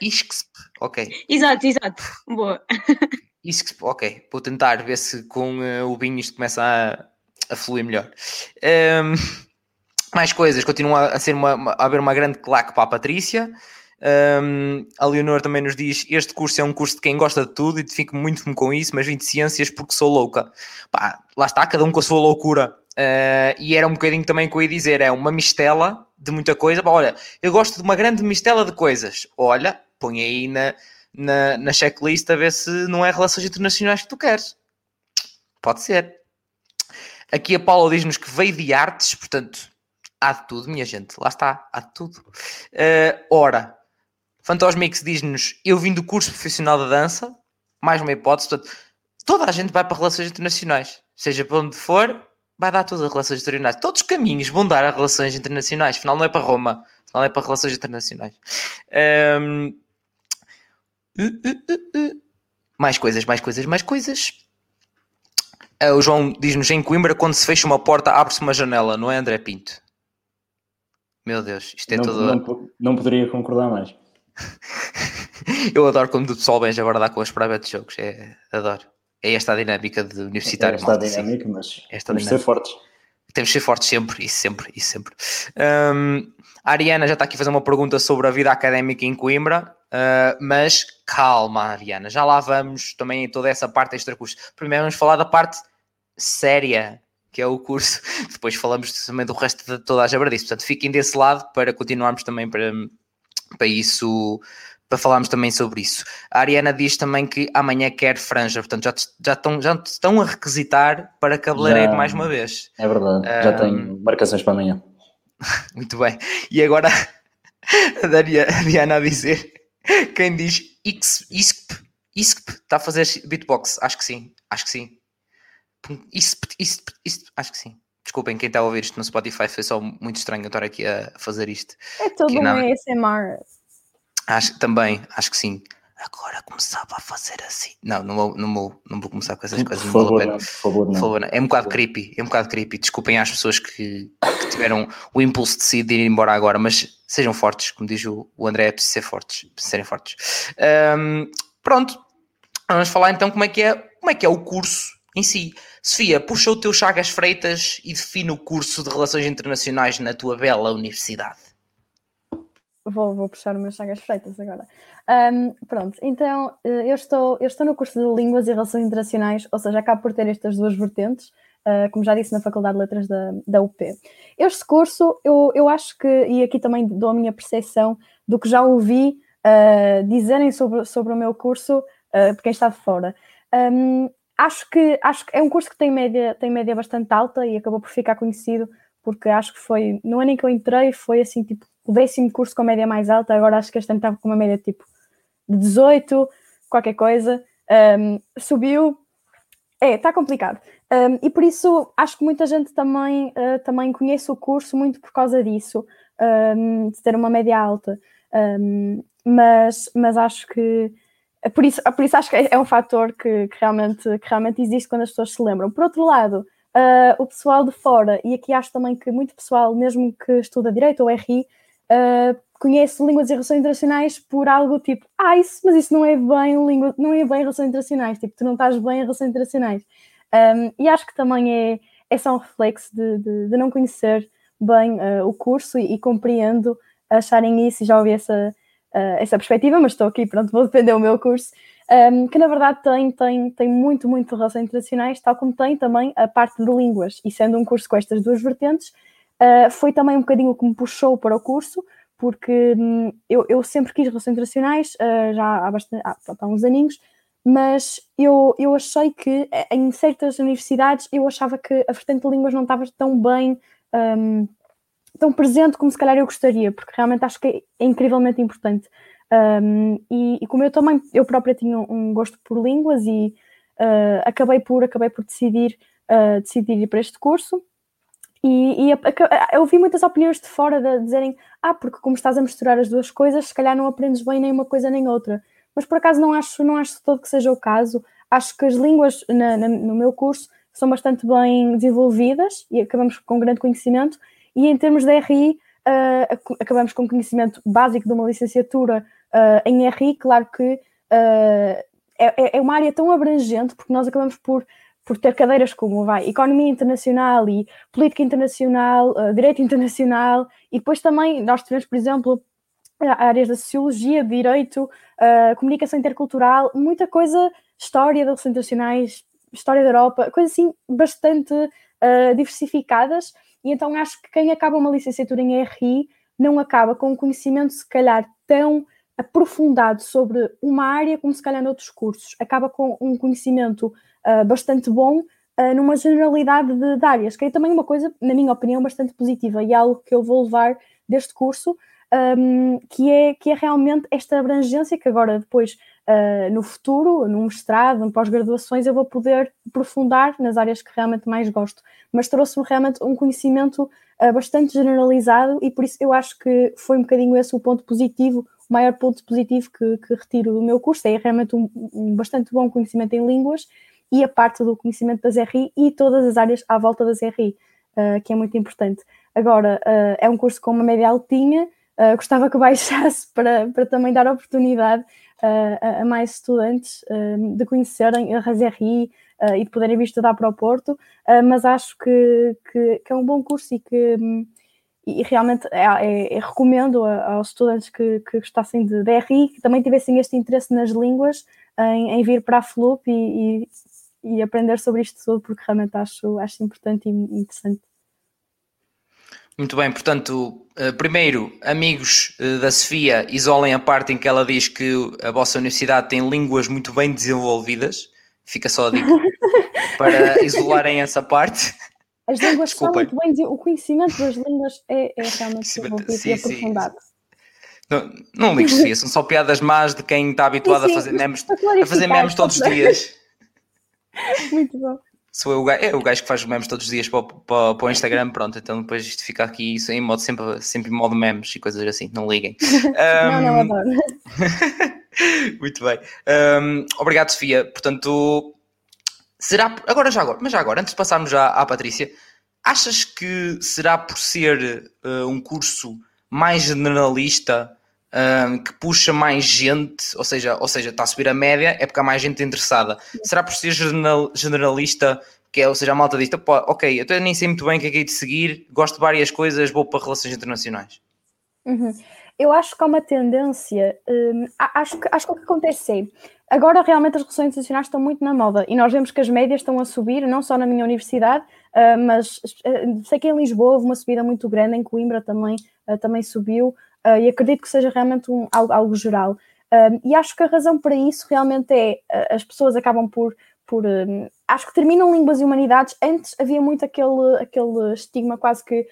S1: Isque. Ok.
S3: Exato, exato. Boa.
S1: Isque. Ok. Vou tentar ver se com uh, o vinho isto começa a, a fluir melhor. Um, mais coisas. Continua a, ser uma, a haver uma grande claque para a Patrícia. Um, a Leonor também nos diz: Este curso é um curso de quem gosta de tudo e fico muito com isso, mas vim de ciências porque sou louca. Pá, lá está, cada um com a sua loucura. Uh, e era um bocadinho também que eu ia dizer: é uma mistela de muita coisa. olha, eu gosto de uma grande mistela de coisas. Olha, põe aí na, na, na checklist a ver se não é relações internacionais que tu queres. Pode ser. Aqui a Paula diz-nos que veio de artes, portanto, há de tudo, minha gente. Lá está, há de tudo. Uh, ora, Fantosmix diz-nos: Eu vim do curso profissional da dança, mais uma hipótese. Portanto, toda a gente vai para relações internacionais, seja para onde for, vai dar tudo a relações internacionais. Todos os caminhos vão dar a relações internacionais. Afinal, não é para Roma, afinal, é para relações internacionais. Um... Uh, uh, uh, mais coisas, mais coisas, mais coisas. Uh, o João diz-nos em Coimbra: quando se fecha uma porta, abre-se uma janela, não é, André Pinto? Meu Deus, isto é
S4: não,
S1: tudo.
S4: Não, não poderia concordar mais.
S1: Eu adoro quando o pessoal vem agora com as private jogos, é, adoro. É esta a dinâmica de universitário. É
S4: esta a dinâmica, mas esta temos dinâmica. ser fortes.
S1: Temos de ser fortes sempre, isso sempre, isso sempre. Um, a Ariana já está aqui a fazer uma pergunta sobre a vida académica em Coimbra, uh, mas calma, Ariana, já lá vamos também em toda essa parte extra-curso. Primeiro vamos falar da parte séria, que é o curso. Depois falamos também do resto de toda a jabardice. Portanto, fiquem desse lado para continuarmos também para, para isso, para falarmos também sobre isso. A Ariana diz também que amanhã quer franja, portanto já, já, estão, já estão a requisitar para cabeleireiro já, mais uma vez.
S4: É verdade, já um, tenho marcações para amanhã.
S1: Muito bem. E agora a Diana a dizer quem diz ISP, ISP está a fazer beatbox? Acho que sim, acho que sim. ISP, ISP, ISP, acho que sim. Desculpem, quem está a ouvir isto no Spotify foi só muito estranho eu estar aqui a fazer isto.
S2: É todo um ASMR.
S1: Acho, também, acho que sim agora começava a fazer assim. Não, não vou, não vou, não vou começar com essas coisas.
S4: Por favor, não, por favor, não. Por favor,
S1: não. É um bocado creepy, é um bocado creepy. Desculpem às pessoas que, que tiveram o impulso de decidir ir embora agora, mas sejam fortes, como diz o, o André, é preciso ser fortes, preciso serem fortes. Um, pronto, vamos falar então como é que é, como é que é o curso em si. Sofia, puxa o teu Chagas Freitas e define o curso de Relações Internacionais na tua bela universidade.
S2: Vou, vou puxar o meu Chagas Freitas agora. Um, pronto, então eh, eu estou, eu estou no curso de Línguas e Relações Internacionais, ou seja, acabo por ter estas duas vertentes, uh, como já disse na Faculdade de Letras da, da UP. Este curso, eu, eu acho que, e aqui também dou a minha percepção do que já ouvi uh, dizerem sobre, sobre o meu curso, uh, de quem está de fora. Um, acho, que, acho que é um curso que tem média, tem média bastante alta e acabou por ficar conhecido porque acho que foi, no ano em que eu entrei, foi assim, tipo, o décimo curso com a média mais alta, agora acho que este ano estava com uma média tipo de 18, qualquer coisa, um, subiu. É, está complicado. Um, e por isso acho que muita gente também, uh, também conhece o curso muito por causa disso, um, de ter uma média alta. mas, mas acho que por isso, por isso acho que é, é um fator que, que, realmente, que realmente existe quando as pessoas se lembram. Por outro lado, uh, o pessoal de fora, e aqui acho também que muito pessoal, mesmo que estuda Direito ou RI, uh, conhece línguas e relações internacionais por algo tipo, ah, isso, mas isso não é bem língua, não é bem relações internacionais, tipo, tu não estás bem em relações internacionais. Um, e acho que também é, é só um reflexo de, de, de não conhecer bem uh, o curso e, e, compreendo acharem isso e já ouvi essa, uh, essa perspectiva, mas estou aqui, pronto, vou defender o meu curso, um, que na verdade tem, tem, tem muito, muito relações internacionais, tal como tem também a parte de línguas, e sendo um curso com estas duas vertentes, uh, foi também um bocadinho o que me puxou para o curso, porque hum, eu, eu, sempre quis relações internacionais, uh, já há, bastante, há, há uns aninhos, mas eu, eu achei que em certas universidades eu achava que a vertente de línguas não estava tão bem, um, tão presente como se calhar eu gostaria, porque realmente acho que é incrivelmente importante. Um, e, e, como eu também, eu própria tinha um gosto por línguas e uh, acabei por, acabei por decidir, uh, decidir ir para este curso e, e eu ouvi muitas opiniões de fora de dizerem ah, porque como estás a misturar as duas coisas, se calhar não aprendes bem nem uma coisa nem outra. Mas por acaso não acho, não acho todo que seja o caso. Acho que as línguas na, na, no meu curso são bastante bem desenvolvidas e acabamos com grande conhecimento. E em termos de RI, uh, acabamos com conhecimento básico de uma licenciatura uh, em RI. Claro que uh, é, é uma área tão abrangente, porque nós acabamos por por ter cadeiras como vai Economia Internacional e Política Internacional, Direito Internacional, e depois também nós tivemos, por exemplo, áreas da Sociologia, Direito, Comunicação Intercultural, muita coisa, História das Relações Internacionais, História da Europa, coisas assim bastante diversificadas, e então acho que quem acaba uma licenciatura em RI não acaba com um conhecimento, se calhar, tão aprofundado sobre uma área como se calhar noutros cursos, acaba com um conhecimento uh, bastante bom uh, numa generalidade de, de, áreas, que é também uma coisa, na minha opinião, bastante positiva e é algo que eu vou levar deste curso, um, que, é, que é realmente esta abrangência que agora depois uh, no futuro, no mestrado, em pós-graduações, eu vou poder aprofundar nas áreas que realmente mais gosto. Mas trouxe-me realmente um conhecimento uh, bastante generalizado e por isso eu acho que foi um bocadinho esse o ponto positivo, o maior ponto positivo que, que retiro do meu curso, é realmente um, um bastante bom conhecimento em línguas e a parte do conhecimento das RI e todas as áreas à volta das RI, uh, que é muito importante. Agora, uh, é um curso com uma média altinha, uh, gostava que baixasse para, para também dar oportunidade a, a, mais estudantes de conhecerem as RI, uh, e de poderem vir estudar para o Porto, uh, mas acho que, que, que, é um bom curso e que e realmente é, é, é, recomendo aos estudantes que, que gostassem de DRI, que também tivessem este interesse nas línguas, em, em vir para a FLUP e, e, e, aprender sobre isto tudo, porque realmente acho, acho importante e interessante.
S1: Muito bem, portanto, eh, primeiro, amigos eh, da Sofia, isolem a parte em que ela diz que a vossa universidade tem línguas muito bem desenvolvidas. Fica só a dica para isolarem essa parte.
S2: As línguas Desculpa. são muito bem, o conhecimento das línguas é, é realmente desenvolvido sim, e aprofundado. Sim.
S1: Não, não ligo, Sofia, são só piadas más de quem está habituado sim, a fazer memes, a fazer memes todos os dias.
S2: Muito bom
S1: sou eu o gajo, é o gajo que faz memes todos os dias para, para, para o Instagram, pronto, então depois isto fica aqui isso em modo sempre, sempre em modo memes e coisas assim, não liguem.
S2: Um, não, não adoro.
S1: Muito bem. Um, obrigado, Sofia. Portanto, será. Agora já agora, mas já agora, antes de passarmos já à Patrícia, achas que será por ser uh, um curso mais generalista um, que puxa mais gente, ou seja, ou seja, está a subir a média, é porque há mais gente interessada. Será por ser general, generalista, que é, ou seja, a malta diz, ok, eu nem sei muito bem o que é que é de seguir, gosto de várias coisas, vou para relações internacionais.
S2: Uhum. Eu acho que há uma tendência, hum, acho, que, acho que o que acontece é, agora realmente as relações internacionais estão muito na moda e nós vemos que as médias estão a subir, não só na minha universidade, uh, mas uh, sei que em Lisboa houve uma subida muito grande, em Coimbra também, uh, também subiu, uh, e acredito que seja realmente um, algo, algo geral. Uh, e acho que a razão para isso realmente é uh, as pessoas acabam por. por acho que terminam línguas e humanidades. Antes havia muito aquele, aquele estigma quase que.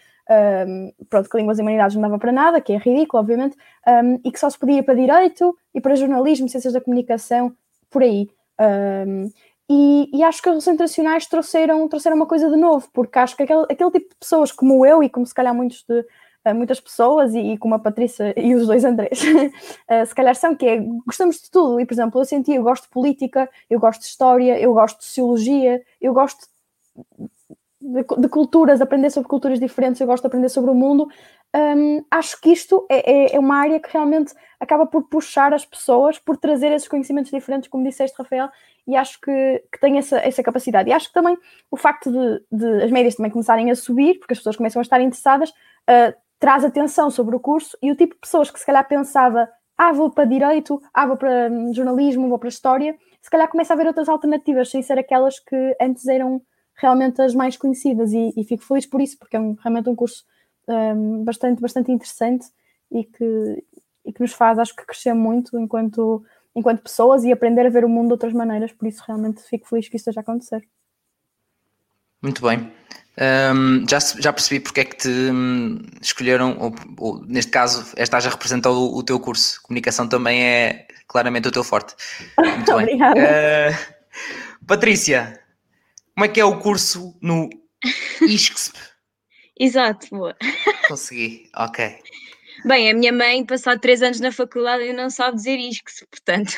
S2: pronto, que línguas e humanidades não dava para nada, que é ridículo, obviamente, um, e que só se podia para direito e para jornalismo, ciências da comunicação, por aí. Um, e, e, acho que as relações internacionais trouxeram, trouxeram uma coisa de novo, porque acho que aquele, aquele tipo de pessoas como eu e como se calhar muitos de, muitas pessoas, e, e, como a Patrícia e os dois Andrés, uh, se calhar são que é, gostamos de tudo, e por exemplo, eu senti, eu gosto de política, eu gosto de história, eu gosto de sociologia, eu gosto de, de culturas, aprender sobre culturas diferentes, eu gosto de aprender sobre o mundo, um, acho que isto é, é, é, uma área que realmente acaba por puxar as pessoas, por trazer esses conhecimentos diferentes, como disseste, Rafael, e acho que, que tem essa, essa capacidade. E acho que também o facto de, de as médias também começarem a subir, porque as pessoas começam a estar interessadas, uh, traz atenção sobre o curso e o tipo de pessoas que se calhar pensava ah, vou para Direito, ah, vou para hum, Jornalismo, vou para História, se calhar começa a haver outras alternativas sem ser aquelas que antes eram realmente as mais conhecidas e, e fico feliz por isso, porque é um, realmente um curso um, bastante, bastante interessante e que, e que nos faz, acho que, crescer muito enquanto, enquanto pessoas e aprender a ver o mundo de outras maneiras, por isso realmente fico feliz que isso esteja a acontecer.
S1: Muito bem. Um, já, já percebi porque é que te um, escolheram, ou, ou, neste caso, estás a representar o, o, teu curso. Comunicação também é claramente o teu forte.
S2: Muito bem. Obrigada.
S1: Uh, Patrícia, como é que é o curso no ISCSP?
S3: Exato, boa.
S1: Consegui, ok.
S3: Bem, a minha mãe, passado três anos na faculdade, e não sabe dizer ISCSP, portanto.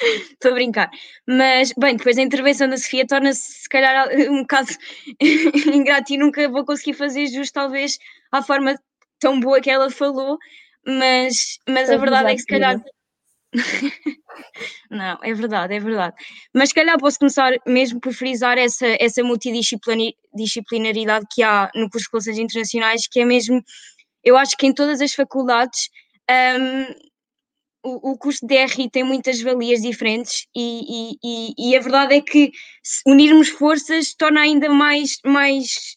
S3: Estou a brincar. Mas, bem, depois a intervenção da Sofia torna-se, se calhar, um bocado ingrato e nunca vou conseguir fazer justo, talvez, à forma tão boa que ela falou, mas, mas a verdade é que, se calhar. Não, é verdade, é verdade. Mas se calhar posso começar mesmo por frisar essa, essa multidisciplinaridade que há no curso de Relações Internacionais, que é mesmo, eu acho que em todas as faculdades. Um, o, o curso de DRI tem muitas valias diferentes e, e, e, a verdade é que unirmos forças torna ainda mais, mais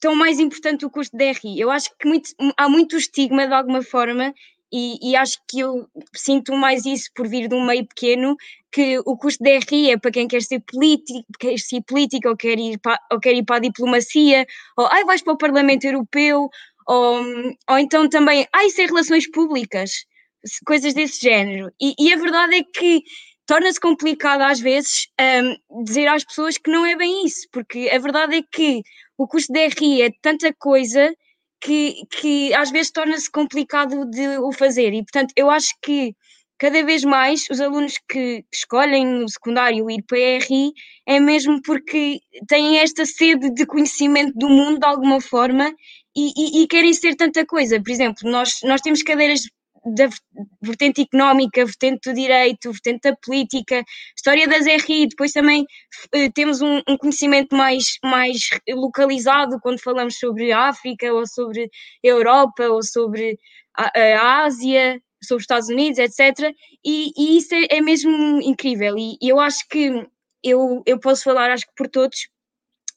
S3: tão mais importante o curso de DRI. Eu acho que muito, há muito estigma de alguma forma e, e, acho que eu sinto mais isso por vir de um meio pequeno, que o curso de DRI é para quem quer ser político, quer ser político ou quer ir para, ou quer ir para a diplomacia, ou ai, vais para o Parlamento Europeu, ou, ou então também, ai, isso é relações públicas coisas desse género. E, e a verdade é que torna-se complicado às vezes um, dizer às pessoas que não é bem isso, porque a verdade é que o curso de RI é tanta coisa que, que às vezes torna-se complicado de o fazer. E portanto, eu acho que cada vez mais os alunos que escolhem no secundário ir para a RI é mesmo porque têm esta sede de conhecimento do mundo de alguma forma e, e, e, querem ser tanta coisa. Por exemplo, nós, nós temos cadeiras da vertente económica, vertente do direito, vertente da política, história das RI, depois também uh, temos um, um, conhecimento mais, mais localizado quando falamos sobre África ou sobre Europa ou sobre a, a Ásia, sobre os Estados Unidos, etc. E, e isso é, é, mesmo incrível e, e eu acho que eu, eu posso falar, acho que por todos,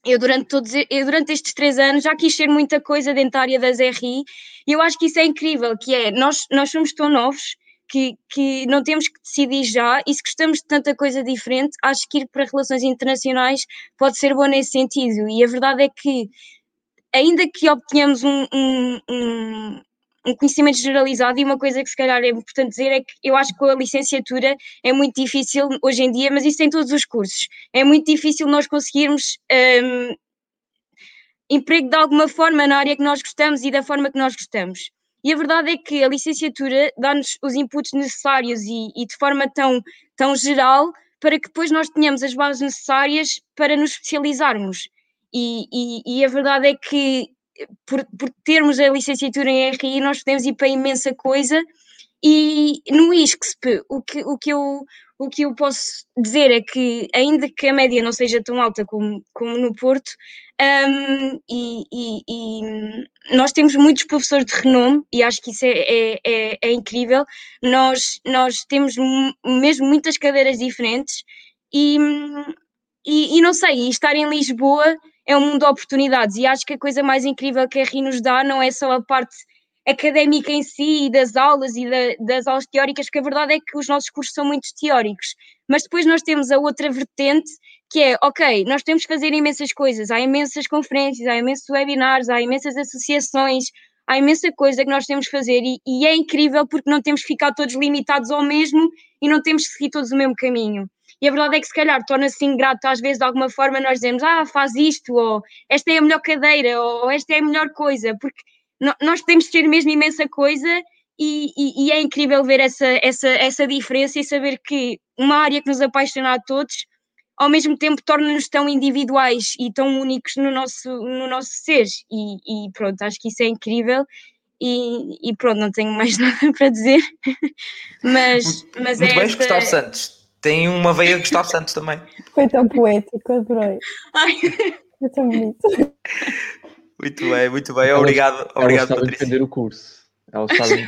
S3: eu durante, todos, eu durante estes três anos já quis ser muita coisa dentro da área das RI e eu acho que isso é incrível, que é, nós, nós somos tão novos que, que não temos que decidir já e se gostamos de tanta coisa diferente, acho que ir para relações internacionais pode ser bom nesse sentido. E a verdade é que ainda que obtenhamos um, um, um um conhecimento generalizado e uma coisa que se calhar é importante dizer é que eu acho que a licenciatura é muito difícil hoje em dia, mas isso em todos os cursos. É muito difícil nós conseguirmos um, emprego de alguma forma na área que nós gostamos e da forma que nós gostamos. E a verdade é que a licenciatura dá-nos os inputs necessários e, e, de forma tão, tão geral para que depois nós tenhamos as bases necessárias para nos especializarmos. E, e, e a verdade é que por, por termos a licenciatura em RI, nós podemos ir para imensa coisa. E no ISCSP, o que, o, que eu, o que eu posso dizer é que, ainda que a média não seja tão alta como, como no Porto, um, e, e, e, nós temos muitos professores de renome, e acho que isso é, é, é, é incrível. Nós, nós temos mesmo muitas cadeiras diferentes, e, e, e não sei, estar em Lisboa é um mundo de oportunidades. E acho que a coisa mais incrível que a RI nos dá não é só a parte académica em si e das aulas e da, das aulas teóricas, porque a verdade é que os nossos cursos são muito teóricos, mas depois nós temos a outra vertente que é, ok, nós temos que fazer imensas coisas, há imensas conferências, há imensos webinars, há imensas associações, há imensa coisa que nós temos que fazer. E, e é incrível porque não temos que ficar todos limitados ao mesmo e não temos que seguir todos o mesmo caminho. E a verdade é que se calhar torna-se ingrato às vezes de alguma forma nós dizemos, ah, faz isto, ou esta é a melhor cadeira, ou esta é a melhor coisa, porque nós podemos ter mesmo imensa coisa e, e, e, é incrível ver essa, essa, essa diferença e saber que uma área que nos apaixona a todos, ao mesmo tempo torna-nos tão individuais e tão únicos no nosso, no nosso ser. E, e pronto, acho que isso é incrível. E, e, pronto, não tenho mais nada para dizer. mas, mas
S1: Muito
S3: é
S1: bem,
S3: esta...
S1: Gustavo Santos tem uma veia de Gustavo Santos também.
S2: Foi tão poético, adorei. Ai. Foi tão bonito.
S1: Muito bem, muito bem. Obrigado,
S5: elas,
S1: obrigado,
S5: elas
S1: Patrícia.
S5: defender o curso. Elas sabem.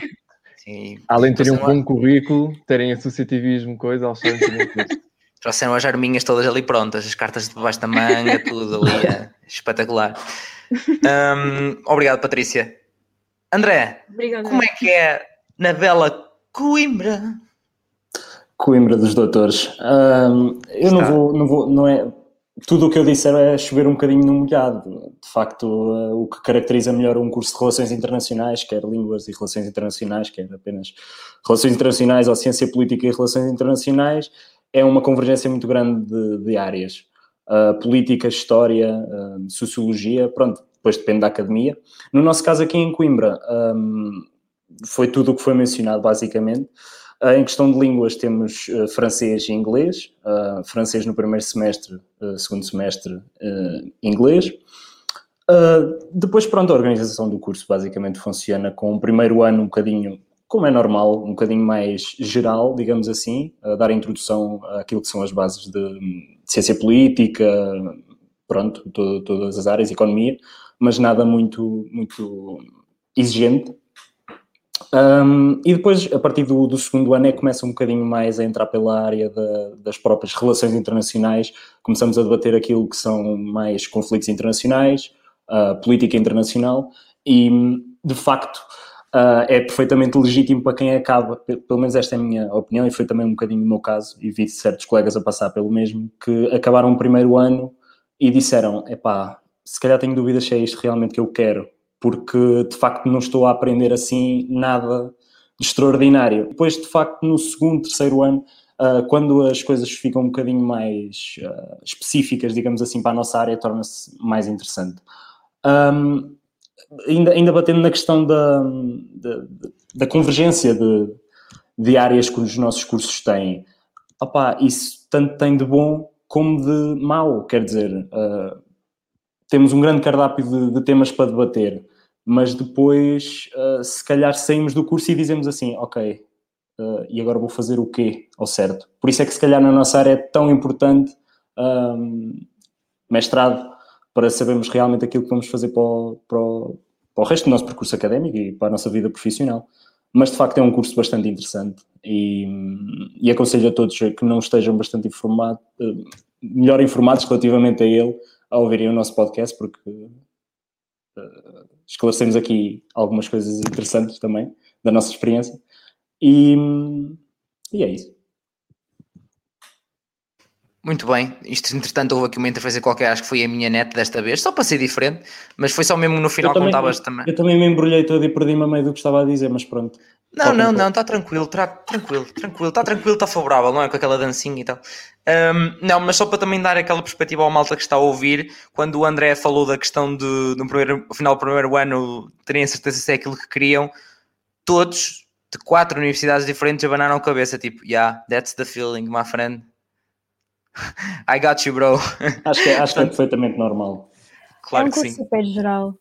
S5: Sim. Além de terem um bom currículo, terem associativismo, coisa, elas sabem defender o curso.
S1: Trouxeram as arminhas todas ali prontas, as cartas debaixo da manga, tudo ali. É espetacular. Um, obrigado, Patrícia. André,
S3: Obrigada.
S1: como é que é na bela Coimbra?
S4: Coimbra dos Doutores. Um, eu não vou, não vou, não é. Tudo o que eu disser é chover um bocadinho no molhado. De facto, uh, o que caracteriza melhor um curso de Relações Internacionais, quer Línguas e Relações Internacionais, quer apenas Relações Internacionais ou Ciência Política e Relações Internacionais, é uma convergência muito grande de, de áreas. Uh, política, História, uh, Sociologia, pronto, depois depende da academia. No nosso caso aqui em Coimbra, um, foi tudo o que foi mencionado, basicamente. Uh, em questão de línguas, temos uh, francês e inglês. Uh, francês no primeiro semestre, segundo semestre, inglês. depois, pronto, a organização do curso basicamente funciona com o primeiro ano um bocadinho, como é normal, um bocadinho mais geral, digamos assim, dar a introdução àquilo que são as bases de, ciência política, pronto, todas as áreas, economia, mas nada muito, muito exigente um, e depois, a partir do, do, segundo ano, é que começa um bocadinho mais a entrar pela área da, das próprias relações internacionais. Começamos a debater aquilo que são mais conflitos internacionais, uh, política internacional, e de facto uh, é perfeitamente legítimo para quem acaba, pelo menos esta é a minha opinião, e foi também um bocadinho o meu caso, e vi certos colegas a passar pelo mesmo, que acabaram o primeiro ano e disseram: epá, se calhar tenho dúvidas se é isto realmente que eu quero porque de facto não estou a aprender assim nada de extraordinário. Depois, de facto, no segundo, terceiro ano, uh, quando as coisas ficam um bocadinho mais uh, específicas, digamos assim, para a nossa área, torna-se mais interessante. Um, ainda, ainda batendo na questão da, da, da convergência de, de áreas que os nossos cursos têm, opá, isso tanto tem de bom como de mau, quer dizer, uh, temos um grande cardápio de, de, temas para debater. Mas depois, uh, se calhar, saímos do curso e dizemos assim: ok, uh, e agora vou fazer o quê ao certo? Por isso é que, se calhar, na nossa área é tão importante um, mestrado para sabermos realmente aquilo que vamos fazer para o, para, o, para o resto do nosso percurso académico e para a nossa vida profissional. Mas de facto é um curso bastante interessante e, e aconselho a todos que não estejam bastante informados, melhor informados relativamente a ele, a ouvirem o nosso podcast, porque esclarecemos aqui algumas coisas interessantes também da nossa experiência. E, e é isso.
S1: Muito bem, isto entretanto houve aqui uma interferência qualquer, acho que foi a minha net desta vez, só para ser diferente, mas foi só mesmo no final que estavas também.
S4: Eu também me embrulhei todo e perdi-me a meio do que estava a dizer, mas pronto.
S1: Não, não, não, está tranquilo, tá, tranquilo, tranquilo, está tranquilo, está favorável, não é? Com aquela dancinha e tal. Um, não, mas só para também dar aquela perspectiva ao malta que está a ouvir, quando o André falou da questão de no primeiro, final do primeiro ano terem certeza se é aquilo que queriam, todos de quatro universidades diferentes abanaram a cabeça, tipo, yeah, that's the feeling, my friend. I got you, bro.
S4: Acho que, é, acho que é perfeitamente normal.
S2: Claro é um curso sim. super geral.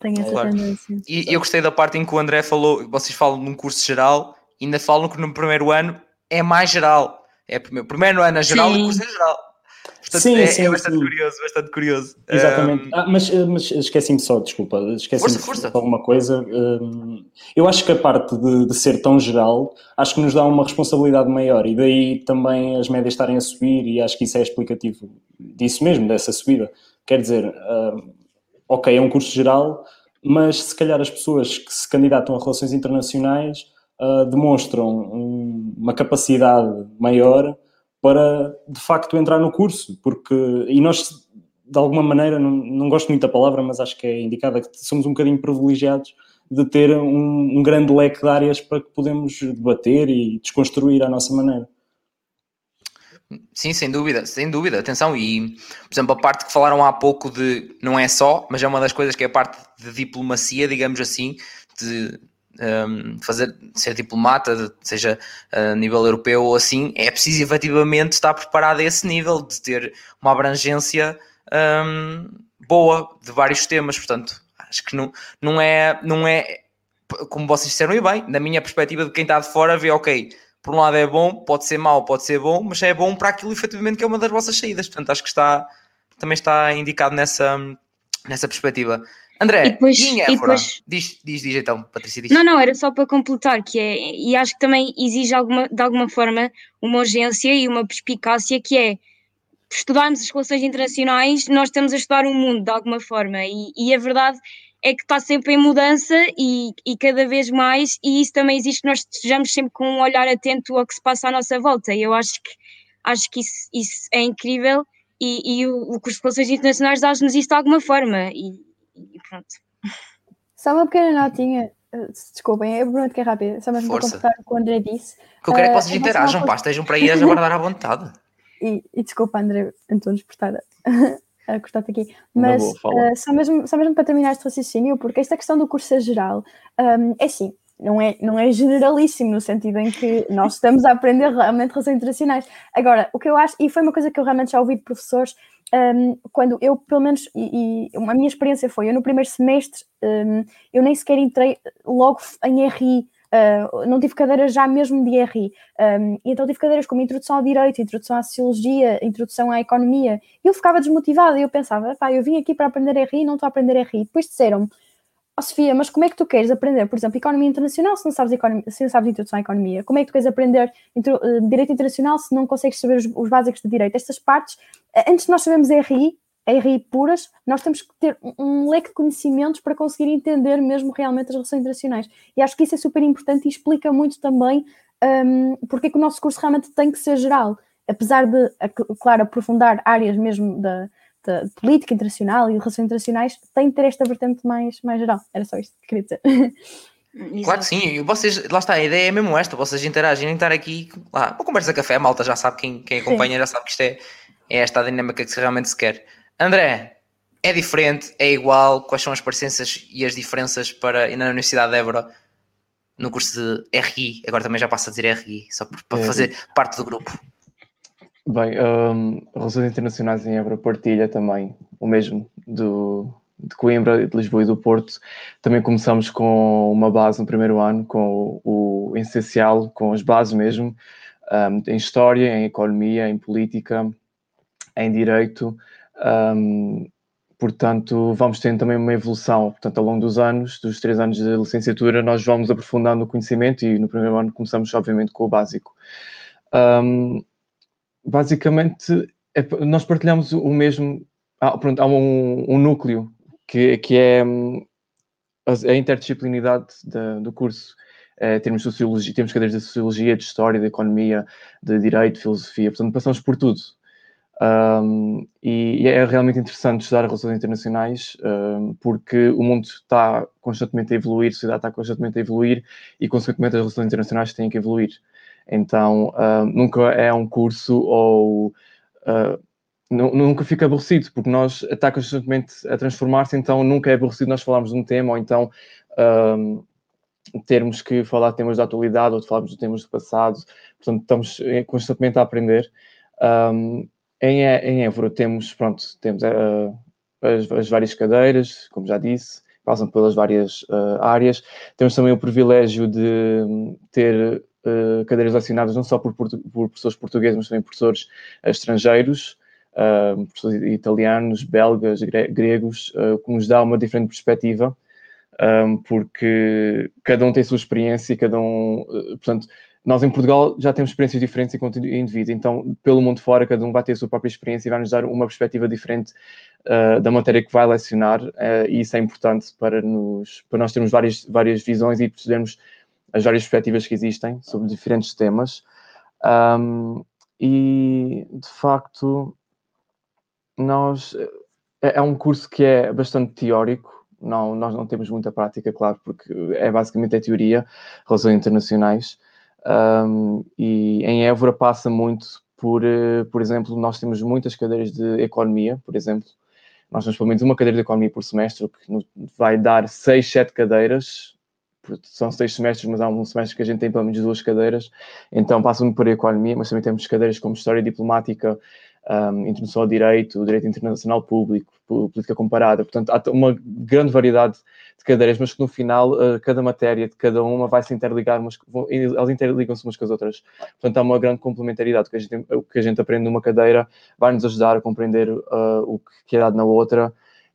S2: Tem essa claro. tendência.
S1: E eu gostei da parte em que o André falou, vocês falam num curso geral, ainda falam que no primeiro ano é mais geral. É primeiro, primeiro ano é geral sim. e o curso é geral. Portanto, sim, é, sim, é bastante sim. curioso, bastante curioso.
S4: Exatamente. Um... Ah, mas mas esqueci-me só, desculpa, esqueci-me de alguma coisa. Um, eu acho que a parte de, de, ser tão geral, acho que nos dá uma responsabilidade maior e daí também as médias estarem a subir e acho que isso é explicativo disso mesmo, dessa subida. Quer dizer, um, ok, é um curso geral, mas se calhar as pessoas que se candidatam a relações internacionais uh, demonstram um, uma capacidade maior para de facto entrar no curso, porque e nós de alguma maneira, não, não gosto muito da palavra, mas acho que é indicada que somos um bocadinho privilegiados de ter um, um grande leque de áreas para que podemos debater e desconstruir à nossa maneira.
S1: Sim, sem dúvida, sem dúvida. Atenção, e por exemplo, a parte que falaram há pouco de não é só, mas é uma das coisas que é a parte de diplomacia, digamos assim, de um, fazer, ser diplomata, seja a nível europeu ou assim, é preciso efetivamente estar preparado a esse nível, de ter uma abrangência um, boa de vários temas. Portanto, acho que não, não, é, não é, como vocês disseram e bem, na minha perspectiva de quem está de fora, vê, ok, por um lado é bom, pode ser mau, pode ser bom, mas é bom para aquilo efetivamente que é uma das vossas saídas. Portanto, acho que está, também está indicado nessa, nessa perspectiva. André,
S3: e depois, e depois...
S1: Diz, diz, diz então, Patrícia. Diz.
S3: Não, não, era só para completar, que é, e acho que também exige alguma, de alguma forma uma urgência e uma perspicácia que é estudarmos as relações internacionais, nós estamos a estudar o um mundo de alguma forma, e, e, a verdade é que está sempre em mudança e, e, cada vez mais, e isso também existe que nós estejamos sempre com um olhar atento ao que se passa à nossa volta, e eu acho que, acho que isso, isso é incrível, e, e o, o curso de Relações Internacionais dá-nos isso de alguma forma, e, e pronto.
S2: Só uma pequena notinha, eh, desculpem, eu prometo que é rápido, só mesmo Força. para completar o que o André disse.
S1: Que eu quero é que vocês uh, interajam, pá, estejam para aí a guardar à vontade.
S2: E, e, desculpa, André Antunes, por estar a, cortar-te aqui, mas boa, uh, só, mesmo, só mesmo para terminar este raciocínio, porque esta questão do curso é geral, um, é assim, não é, não é generalíssimo, no sentido em que nós estamos a aprender realmente relações internacionais. Agora, o que eu acho, e foi uma coisa que eu realmente já ouvi de professores, um, quando eu, pelo menos, e, e, a minha experiência foi, eu no primeiro semestre, um, eu nem sequer entrei logo em RI, uh, não tive cadeiras já mesmo de RI, um, então tive cadeiras como Introdução ao Direito, Introdução à Sociologia, Introdução à Economia, e eu ficava desmotivada, e eu pensava, pá, eu vim aqui para aprender RI e não estou a aprender RI. Depois disseram-me, oh, Sofia, mas como é que tu queres aprender, por exemplo, economia internacional se não sabes, economia, se não sabes introdução à economia? Como é que tu queres aprender intro, uh, direito internacional se não consegues saber os, os, básicos de direito? Estas partes, uh, antes de nós sabermos RI, RI puras, nós temos que ter um, leque de conhecimentos para conseguir entender mesmo realmente as relações internacionais. E acho que isso é super importante e explica muito também um, porque é que o nosso curso realmente tem que ser geral. Apesar de, claro, aprofundar áreas mesmo da, de política internacional e relações internacionais tem de ter esta vertente mais, mais geral. Era só isto que queria dizer.
S1: Claro que sim, vocês, lá está, a ideia é mesmo esta, vocês interagirem, estar aqui, lá, uma conversa de café, a malta já sabe, quem, quem acompanha sim. já sabe que isto é, é esta a dinâmica que realmente se quer. André, é diferente, é igual, quais são as parecenças e as diferenças para na Universidade de Évora no curso de RI, agora também já passo a dizer RI, só para é. fazer parte do grupo.
S5: Bem, um, Relações Internacionais em Évora partilha também o mesmo do, de Coimbra, de Lisboa e do Porto. Também começamos com uma base no primeiro ano, com o, o essencial, com as bases mesmo, um, em História, em Economia, em Política, em Direito. Um, portanto, vamos tendo também uma evolução. Portanto, ao longo dos anos, dos três anos de licenciatura, nós vamos aprofundando o conhecimento e no primeiro ano começamos, obviamente, com o básico. Um, basicamente, é, nós partilhamos o mesmo. Ah, pronto, há um, um, núcleo que, que é hum, a interdisciplinaridade do curso. É, temos sociologia, temos cadeiras de sociologia, de história, de economia, de direito, de filosofia, portanto passamos por tudo. Um, e, é realmente interessante estudar relações internacionais um, porque o mundo está constantemente a evoluir, a sociedade está constantemente a evoluir e, consequentemente, as relações internacionais têm que evoluir. Então, uh, nunca é um curso ou uh, nunca fica aborrecido, porque nós está constantemente a transformar-se, então nunca é aborrecido nós falarmos de um tema ou então um, termos que falar de temas da atualidade ou de falarmos de temas do passado. Portanto, estamos constantemente a aprender. Um, em, em Évora temos, pronto, temos uh, as, as, várias cadeiras, como já disse, passam pelas várias uh, áreas. Temos também o privilégio de ter uh, cadeiras assinadas não só por, por, professores portugueses, mas também professores estrangeiros, professores italianos, belgas, gre gregos, que nos dá uma diferente perspectiva. Um, porque cada um tem a sua experiência cada um, portanto, nós em Portugal já temos experiências diferentes enquanto indivíduo, então pelo mundo fora cada um vai ter a sua própria experiência e vai nos dar uma perspectiva diferente uh, da matéria que vai lecionar uh, e isso é importante para, nos, para nós termos várias, várias visões e percebermos as várias perspectivas que existem sobre diferentes temas. Um, e de facto, nós é, é um curso que é bastante teórico, não, nós não temos muita prática, claro, porque é basicamente a teoria, relações internacionais. Um, e em Évora passa muito por, uh, por exemplo, nós temos muitas cadeiras de economia, por exemplo. Nós temos pelo menos uma cadeira de economia por semestre, que vai dar seis, sete cadeiras. São seis semestres, mas há um semestre que a gente tem pelo menos duas cadeiras. Então passam por economia, mas também temos cadeiras como história diplomática, um, introdução ao direito, direito internacional público, política comparada. Portanto, há uma grande variedade de cadeiras, mas que no final uh, cada matéria de cada uma vai se interligar, umas, vão, elas interligam-se umas com as outras. Portanto, há uma grande complementaridade. O que a gente, o que a gente aprende numa cadeira vai nos ajudar a compreender uh, o que é dado na outra.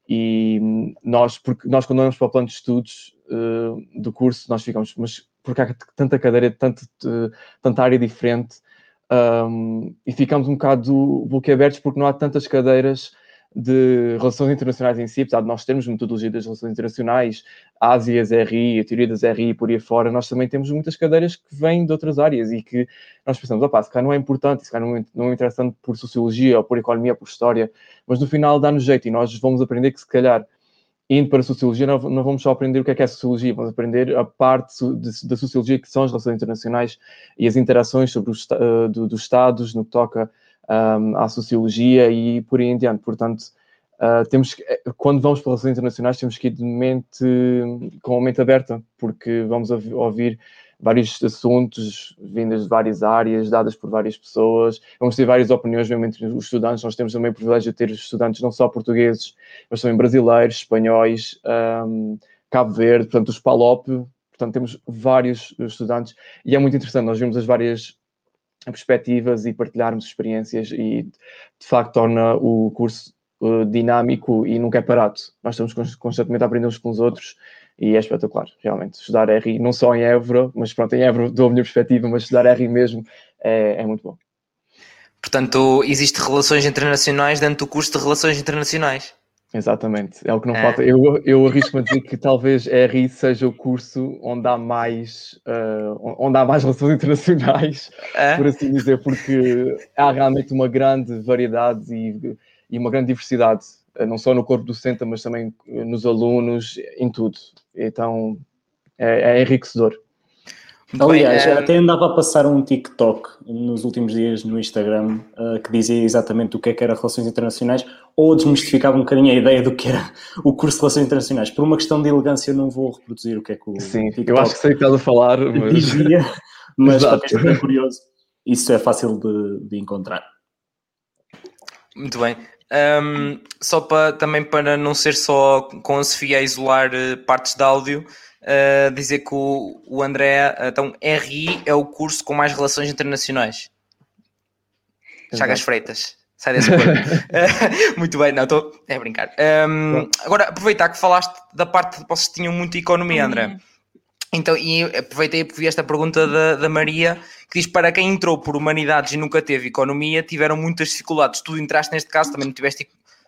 S5: E nós, porque nós quando vamos para o plano de estudos uh, do curso, nós ficamos, mas porque há tanta cadeira, tanto, tanta área diferente, um, e ficamos um bocado boquiabertos porque não há tantas cadeiras de relações internacionais em si, apesar de nós termos metodologia das relações internacionais, Ásias, RI, a teoria das RI por aí fora, nós também temos muitas cadeiras que vêm de outras áreas e que nós pensamos, opá, se calhar não é importante, se calhar não é, não é interessante por sociologia ou por economia ou por história, mas no final dá-nos jeito e nós vamos aprender que se calhar indo para a sociologia, não, não, vamos só aprender o que é que é sociologia, vamos aprender a parte da sociologia que são as relações internacionais e as interações sobre os uh, do, dos Estados no que toca um, à sociologia e por aí em diante. Portanto, uh, temos que, eh, quando vamos para relações internacionais, temos que ir de mente, com a mente aberta, porque vamos ouvir vários assuntos vindas de várias áreas, dadas por várias pessoas. Vamos ter várias opiniões mesmo entre os estudantes. Nós temos também o privilégio de ter estudantes não só portugueses, mas também brasileiros, espanhóis, um, Cabo Verde, portanto, os PALOP. Portanto, temos vários estudantes e é muito interessante. Nós vimos as várias perspectivas e partilharmos experiências e, de facto, torna o curso uh, dinâmico e nunca é parado. Nós estamos constantemente a aprender uns com os outros e é espetacular, realmente. Estudar RI, não só em Évora, mas pronto, em Évora dou a minha perspectiva, mas estudar RI mesmo é, é muito bom.
S1: Portanto, existe relações internacionais dentro do curso de relações internacionais.
S5: Exatamente, é o que não é. falta. Eu, eu arrisco-me a dizer que talvez RI seja o curso onde há mais, uh, onde há mais relações internacionais, é? por assim dizer, porque há realmente uma grande variedade e, e uma grande diversidade não só no corpo docente, mas também eh, nos alunos, em tudo. Então é, é enriquecedor.
S4: Aliás, Bem, é... até andava a passar um TikTok nos últimos dias no Instagram uh, que dizia exatamente o que é que era Relações Internacionais ou desmistificava um bocadinho a ideia do que era o curso de Relações Internacionais. Por uma questão de elegância, eu não vou reproduzir o que é que o
S5: Sim, TikTok eu acho que sei o que estás a falar, mas...
S4: dizia, mas para quem é curioso, isso é fácil de, de encontrar.
S1: Muito bem. Um, só para também para não ser só com a Sofia a isolar uh, partes de áudio, uh, dizer que o, o André, então RI é o curso com mais relações internacionais. Chagas Freitas. Sai desse Muito bem, não, estou. É brincar. Um, agora, aproveitar que falaste da parte de vocês tinham muita economia, André. Então, e aproveitei porque vi esta pergunta da, da Maria, que diz: para quem entrou por humanidades e nunca teve economia, tiveram muitas dificuldades. Tu entraste neste caso, também não tiveste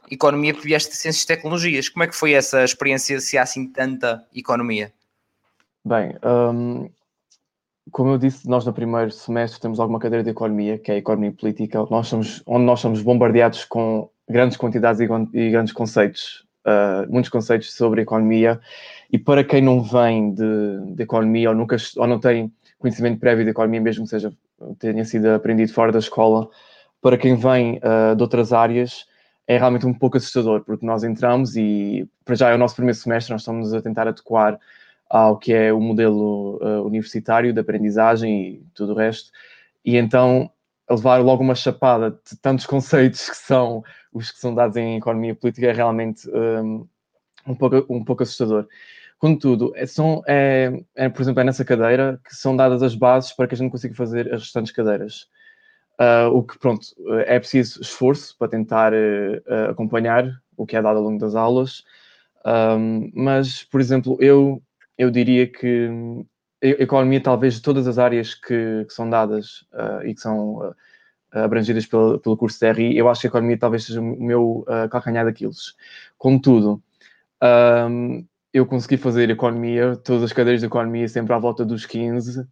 S1: economia, porque vieste de ciências e tecnologias. Como é que foi essa experiência, se há assim tanta economia?
S5: Bem, um, como eu disse, nós no primeiro semestre temos alguma cadeira de economia, que é a economia política, nós somos, onde nós somos bombardeados com grandes quantidades e, e grandes conceitos, uh, muitos conceitos sobre economia. E para quem não vem de, de, economia ou, nunca, ou não tem conhecimento prévio de economia, mesmo que seja, tenha sido aprendido fora da escola, para quem vem uh, de outras áreas, é realmente um pouco assustador, porque nós entramos e, para já é o nosso primeiro semestre, nós estamos a tentar adequar ao que é o modelo uh, universitário de aprendizagem e tudo o resto, e então levar logo uma chapada de tantos conceitos que são os que são dados em economia política é realmente um, um, pouco, um pouco assustador. Contudo, é, são, é, é, por exemplo, é nessa cadeira que são dadas as bases para que a gente consiga fazer as restantes cadeiras. Uh, o que, pronto, é preciso esforço para tentar uh, acompanhar o que é dado ao longo das aulas, um, mas, por exemplo, eu eu diria que a economia, talvez de todas as áreas que, que são dadas uh, e que são abrangidas pelo, pelo curso de RI, eu acho que a economia talvez seja o meu calcanhar daqueles. Contudo, um, eu consegui fazer economia, todas as cadeiras de economia sempre à volta dos 15,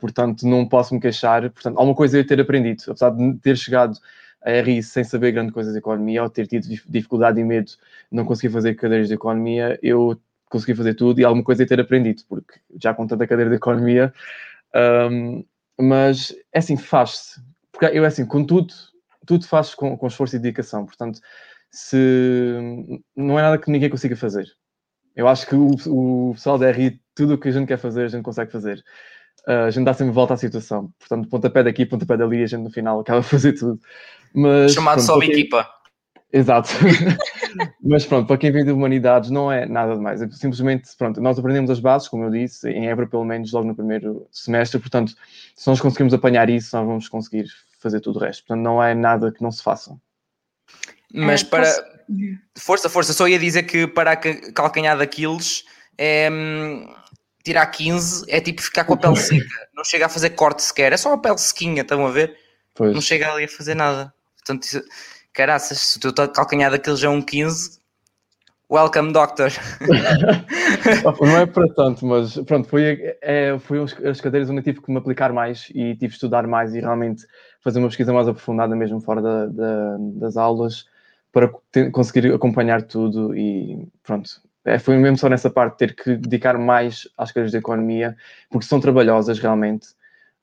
S5: portanto não posso me queixar. Portanto, alguma coisa eu ter aprendido, apesar de ter chegado a RI sem saber grande coisa de economia, ou ter tido dificuldade e medo não conseguir fazer cadeiras de economia, eu consegui fazer tudo e alguma coisa é ter aprendido, porque já com tanta cadeira de economia, um, mas é assim, faz-se. Porque eu é assim, com tudo, tudo faz com, com esforço e dedicação, portanto, se não é nada que ninguém consiga fazer. Eu acho que o, o pessoal da RI, tudo o que a gente quer fazer, a gente consegue fazer. Uh, a gente dá sempre volta à situação. Portanto, pontapé daqui, pontapé dali, a gente no final acaba a fazer tudo. Mas,
S1: Chamado pronto, só equipa.
S5: Exato. Mas pronto, para quem vem de humanidades não é nada demais. É simplesmente, pronto, nós aprendemos as bases, como eu disse, em Évora pelo menos logo no primeiro semestre, portanto, se nós conseguimos apanhar isso, nós vamos conseguir fazer tudo o resto. Portanto, não é nada que não se faça.
S1: Mas é, para... Força, força, só ia dizer que para a calcanhar daqueles é... Hum, tirar 15 é tipo ficar com a pele seca. Não chega a fazer corte sequer, é só uma pele sequinha, estão a ver? Pois. Não chega ali a fazer nada. Portanto, isso caraças, se o teu calcanhar daqueles é um 15, welcome doctor.
S5: não é para tanto, mas pronto, foi, é, foi as cadeiras onde eu tive que me aplicar mais e tive que estudar mais e realmente fazer uma pesquisa mais aprofundada mesmo fora da, da, das aulas para conseguir acompanhar tudo e pronto. É, foi mesmo só nessa parte ter que dedicar mais às cadeiras de economia, porque são trabalhosas realmente.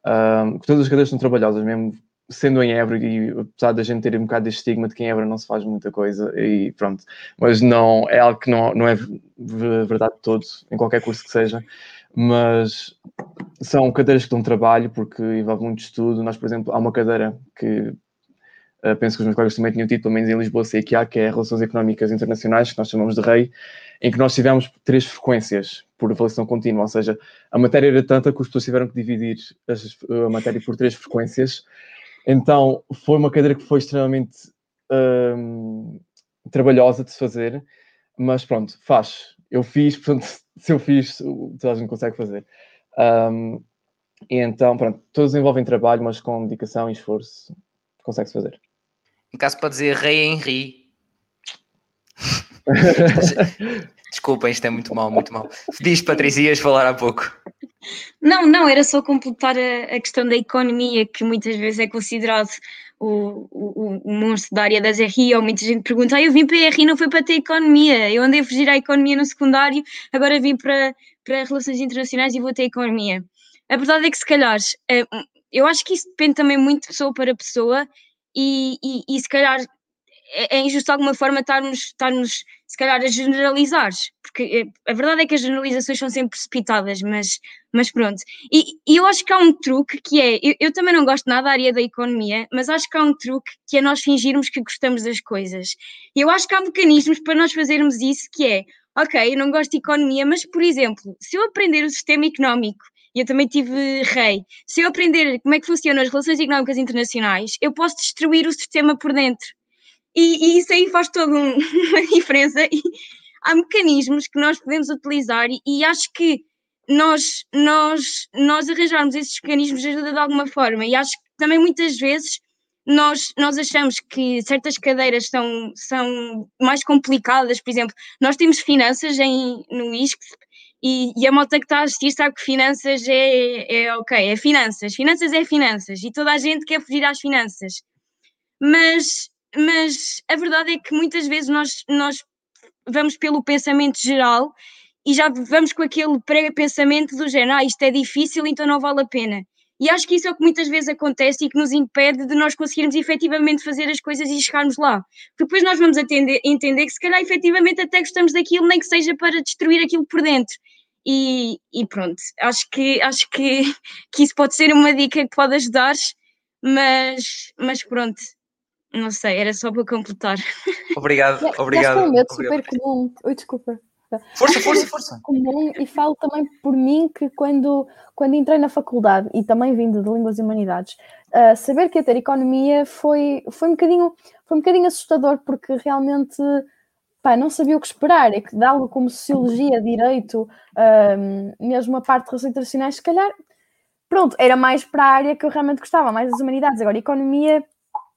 S5: Um, todas as cadeiras são trabalhosas, mesmo sendo em Évora e apesar da gente ter um bocado deste estigma de que em Évora não se faz muita coisa e pronto, mas não é algo que não, não é verdade de todos, em qualquer curso que seja, mas são cadeiras que dão trabalho porque envolve muito estudo. Nós, por exemplo, há uma cadeira que uh, penso que os meus colegas também tinham tido, pelo menos em Lisboa, sei que há, que é Relações Económicas Internacionais, que nós chamamos de REI, em que nós tivemos três frequências por avaliação contínua, ou seja, a matéria era tanta que os professores tiveram que dividir a matéria por três frequências então foi uma cadeira que foi extremamente trabalhosa de se fazer, mas pronto, faz. Eu fiz, portanto, se eu fiz, toda a gente consegue fazer. Um, e então, pronto, todos envolvem trabalho, mas com dedicação e esforço consegue-se fazer.
S1: Em caso para dizer rei em ri. Desculpem, isto é muito mal, muito mal. Diz, Patrícia, ias falar há pouco.
S3: Não, não, era só completar a, a, questão da economia, que muitas vezes é considerado o, o, o monstro da área das RI, ou muita gente pergunta, ah, eu vim para a RI, não foi para ter economia, eu andei a fugir à economia no secundário, agora vim para, para relações internacionais e vou ter economia. A verdade é que se calhar, eh, eu acho que isso depende também muito de pessoa para pessoa, e, e, e se calhar é, é injusto de alguma forma estarmos, estarmos, se calhar, a generalizar, porque eh, a verdade é que as generalizações são sempre precipitadas, mas, mas pronto. E, e eu acho que há um truque que é, eu, eu, também não gosto nada da área da economia, mas acho que há um truque que é nós fingirmos que gostamos das coisas. E eu acho que há mecanismos para nós fazermos isso, que é, ok, eu não gosto de economia, mas, por exemplo, se eu aprender o sistema económico e eu também tive rei. Se eu aprender como é que funcionam as relações económicas internacionais, eu posso destruir o sistema por dentro. E, e isso aí faz toda um, uma diferença. E há mecanismos que nós podemos utilizar e, e acho que nós, nós, nós arranjarmos esses mecanismos ajuda de alguma forma. E acho que também muitas vezes nós, nós achamos que certas cadeiras são, são mais complicadas. Por exemplo, nós temos finanças em, no ISCSP e, e, a malta que está a assistir sabe que finanças é, é ok, é finanças, finanças é finanças, e toda a gente quer fugir às finanças. Mas, mas a verdade é que muitas vezes nós, nós vamos pelo pensamento geral e já vamos com aquele pré-pensamento do género, ah, isto é difícil, então não vale a pena. E acho que isso é o que muitas vezes acontece e que nos impede de nós conseguirmos efetivamente fazer as coisas e chegarmos lá. Porque depois nós vamos atender, entender que se calhar efetivamente até gostamos daquilo, nem que seja para destruir aquilo por dentro. E, e pronto, acho que, acho que, que isso pode ser uma dica que pode ajudar, mas, mas pronto, não sei, era só para completar.
S1: Obrigado, obrigado.
S2: É um medo super comum. Oi, desculpa.
S1: Força, força, força.
S2: Comum, e falo também por mim que quando, quando entrei na faculdade e também vindo de Línguas e Humanidades, uh, saber que ia ter economia foi, foi, um bocadinho, foi um bocadinho assustador porque realmente pá, não sabia o que esperar. É que de algo como Sociologia, Direito, uh, mesmo a parte de relações internacionais, se calhar, pronto, era mais para a área que eu realmente gostava, mais das humanidades. Agora, economia,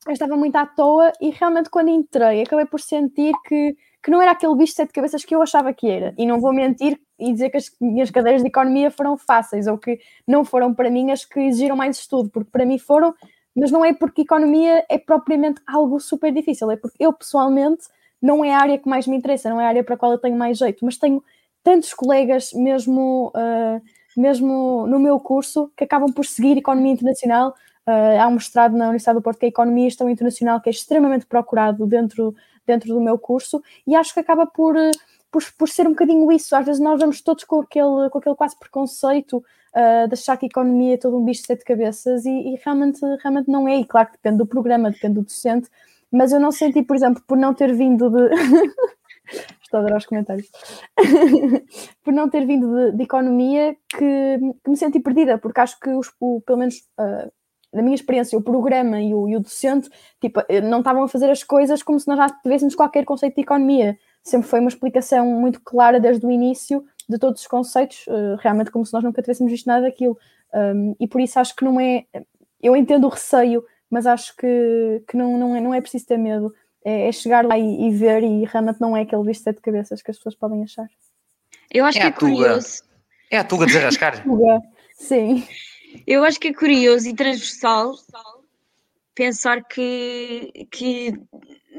S2: eu estava muito à toa e realmente quando entrei acabei por sentir que que não era aquele bicho de sete cabeças que eu achava que era. E não vou mentir e dizer que as minhas cadeiras de economia foram fáceis ou que não foram para mim as que exigiram mais estudo, porque para mim foram, mas não é porque economia é propriamente algo super difícil, é porque eu pessoalmente não é a área que mais me interessa, não é a área para a qual eu tenho mais jeito, mas tenho tantos colegas, mesmo, uh, mesmo no meu curso, que acabam por seguir economia internacional. Uh, há um mestrado na Universidade do Porto que é Economia e Internacional, que é extremamente procurado dentro dentro do meu curso e acho que acaba por, eh, por, por ser um bocadinho isso. Às vezes nós vamos todos com aquele, com aquele quase preconceito uh, de achar que a economia é todo um bicho de sete cabeças e, e, realmente, realmente não é. E claro que depende do programa, depende do docente, mas eu não senti, por exemplo, por não ter vindo de. Estou a adorar os comentários. por não ter vindo de, de economia que, que, me senti perdida, porque acho que os, o, pelo menos uh, na minha experiência, o programa e o, e o docente tipo, eh, não estavam a fazer as coisas como se nós já tivéssemos qualquer conceito de economia. Sempre foi uma explicação muito clara desde o início de todos os conceitos, uh, realmente como se nós nunca tivéssemos visto nada daquilo. Um, e por isso acho que não é. Eu entendo o receio, mas acho que, que não, não, é, não é preciso ter medo. É, é chegar lá e, e, ver, e realmente não é aquele visto de sete cabeças que as pessoas podem achar.
S3: Eu acho é que é curioso.
S1: É a tuga de desarrascar.
S2: Sim.
S3: Eu acho que é curioso e transversal pensar que, que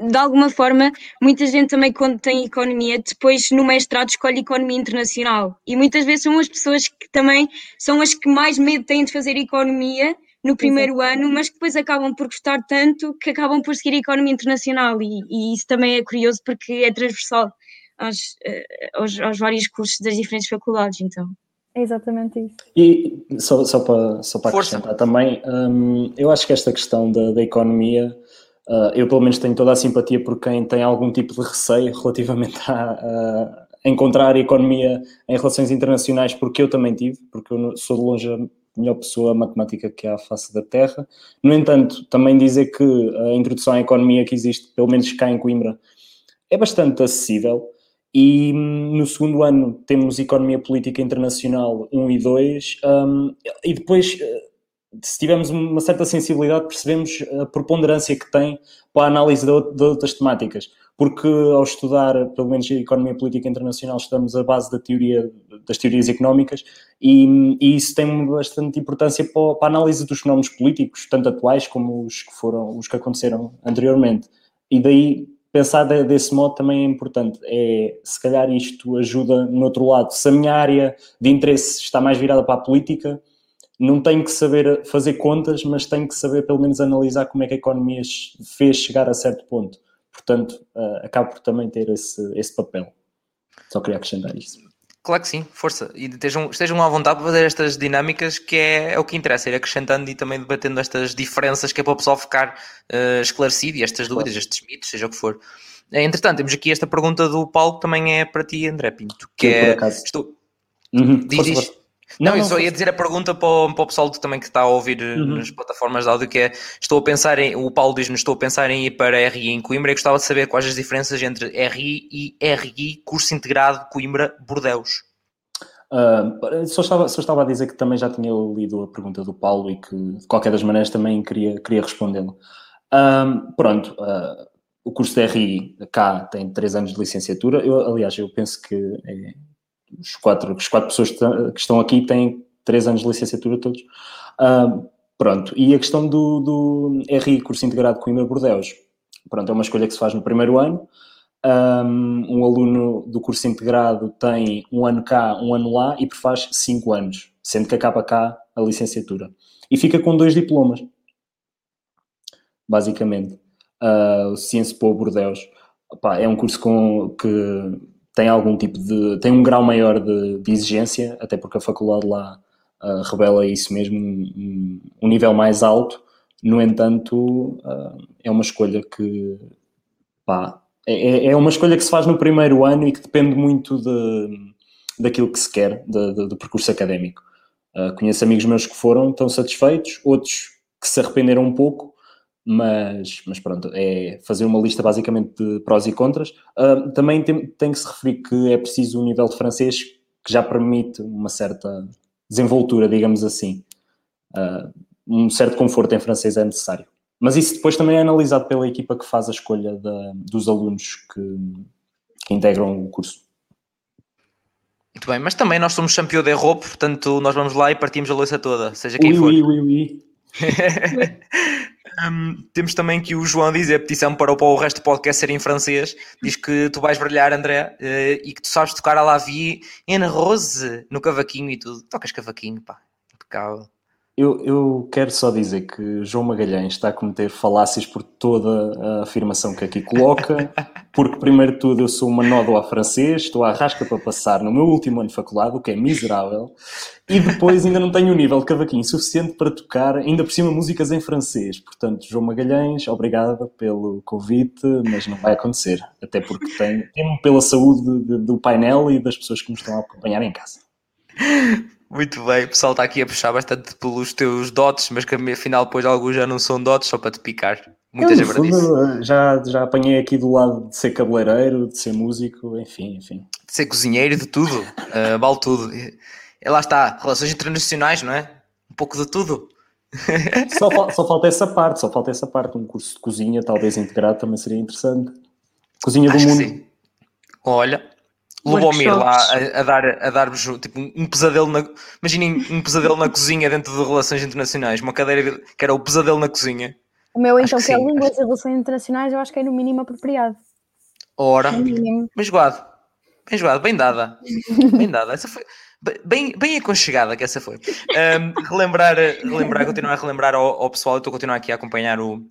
S3: de alguma forma, muita gente também, quando tem economia, depois no mestrado escolhe economia internacional. E muitas vezes são as pessoas que também são as que mais medo têm de fazer economia no primeiro Exato. ano, mas que depois acabam por gostar tanto que acabam por seguir economia internacional. E, e isso também é curioso porque é transversal aos, eh, aos, aos vários cursos das diferentes faculdades. Então.
S2: É exatamente isso.
S4: E só, só para, só para acrescentar também, um, eu acho que esta questão da, da economia, uh, eu pelo menos tenho toda a simpatia por quem tem algum tipo de receio relativamente a, a encontrar economia em relações internacionais, porque eu também tive, porque eu sou de longe a melhor pessoa matemática que há à face da Terra. No entanto, também dizer que a introdução à economia que existe, pelo menos cá em Coimbra, é bastante acessível. E hum, no segundo ano temos Economia Política Internacional 1 e 2, um, e depois, eh, se tivermos uma certa sensibilidade, percebemos a preponderância que tem para a análise de, outras temáticas, porque ao estudar, pelo menos a Economia Política Internacional, estamos à base da teoria, das teorias económicas, e, hum, e isso tem bastante importância para, para a análise dos fenómenos políticos, tanto atuais como os que foram, os que aconteceram anteriormente. E daí pensar desse modo também é importante. É, se calhar isto ajuda no outro lado. Se a minha área de interesse está mais virada para a política, não tenho que saber fazer contas, mas tenho que saber pelo menos analisar como é que a economia fez chegar a certo ponto. portanto, uh, acaba por também ter esse, esse papel. Só queria acrescentar isso.
S1: Claro que sim, força. E estejam, estejam à vontade para fazer estas dinâmicas, que é, é, o que interessa, ir acrescentando e também debatendo estas diferenças, que é para o pessoal ficar uh, esclarecido e estas dúvidas, estes mitos, seja o que for. Entretanto, temos aqui esta pergunta do Paulo, que também é para ti, André Pinto, que
S4: Sim,
S1: é.
S4: Estou...
S1: Uhum. Diz, diz. Não, não, eu só ia dizer a pergunta para o, para o pessoal também que está a ouvir uhum. nas plataformas de áudio, que é, estou a pensar em, o Paulo diz-nos, estou a pensar em ir para RI em Coimbra e gostava de saber quais as diferenças entre RI e RI, curso integrado Coimbra-Bordeus.
S4: Uh, só, estava, só estava a dizer que também já tinha lido a pergunta do Paulo e que, de qualquer das maneiras, também queria, queria respondê-lo. Uh, pronto, uh, o curso de RI cá tem três anos de licenciatura. Eu, aliás, eu penso que é, os quatro, as quatro pessoas que estão aqui têm três anos de licenciatura todos. Uh, pronto, e a questão do, do RI, curso integrado Coimbra Bordeus, pronto, é uma escolha que se faz no primeiro ano. Um, um, aluno do curso integrado tem um ano cá, um ano lá e faz cinco anos, sendo que acaba cá a licenciatura. E fica com dois diplomas, basicamente. Uh, o Ciência Pô Bordeus é um curso com, que tem algum tipo de. tem um grau maior de, de exigência, até porque a faculdade lá uh, revela isso mesmo, um, um, nível mais alto. No entanto, uh, é uma escolha que. Pá, é, é, é uma escolha que se faz no primeiro ano e que depende muito de, daquilo que se quer, de, de, do percurso académico. Uh, conheço amigos meus que foram, estão satisfeitos, outros que se arrependeram um pouco, mas, mas pronto, é fazer uma lista basicamente de prós e contras. Uh, também tem, tem que se referir que é preciso um nível de francês que já permite uma certa desenvoltura, digamos assim. Uh, um certo conforto em francês é necessário. Mas isso depois também é analisado pela equipa que faz a escolha da, dos alunos que, que integram o curso.
S1: Muito bem, mas também nós somos campeão de roupa, portanto nós vamos lá e partimos a louça toda, seja quem
S4: oui,
S1: for.
S4: Oui, oui, oui.
S1: Um, temos também que o João diz, a petição para, para o resto do podcast ser em francês, diz que tu vais brilhar, André, uh, e que tu sabes tocar a la vie en rose no cavaquinho e tudo. Tocas cavaquinho, pá, impecável.
S4: Eu, eu quero só dizer que João Magalhães está a cometer falácias por toda a afirmação que aqui coloca, porque, primeiro de tudo, eu sou uma nódoa francês, estou à rasca para passar no meu último ano de faculdade, o que é miserável, e depois ainda não tenho o nível de cavaquinho suficiente para tocar, ainda por cima, músicas em francês. Portanto, João Magalhães, obrigada pelo convite, mas não vai acontecer, até porque tenho, temo pela saúde do painel e das pessoas que me estão a acompanhar em casa.
S1: Muito bem, o pessoal está aqui a puxar bastante pelos teus dotes, mas que afinal depois alguns já não são dotes, só para te picar. Muita
S4: gente já, já apanhei aqui do lado de ser cabeleireiro, de ser músico, enfim, enfim.
S1: De ser cozinheiro, de tudo, uh, vale tudo. E lá está, relações internacionais, não é? Um pouco de tudo.
S4: só, só falta essa parte, só falta essa parte. Um curso de cozinha, talvez integrado, também seria interessante. Cozinha Acho do mundo.
S1: Olha, Lubomir lá a, a, dar, a dar-vos tipo, um pesadelo na. Imaginem um pesadelo na cozinha dentro de relações internacionais, uma cadeira que era o pesadelo na cozinha.
S2: O meu, então, que, que é línguas e relações internacionais, eu acho que é no mínimo apropriado.
S1: Ora, bem jogado, bem jogado, bem dada, bem dada. Essa foi bem, bem aconchegada que essa foi. Um, relembrar, relembrar, continuar a relembrar ao, ao pessoal, eu estou a continuar aqui a acompanhar o,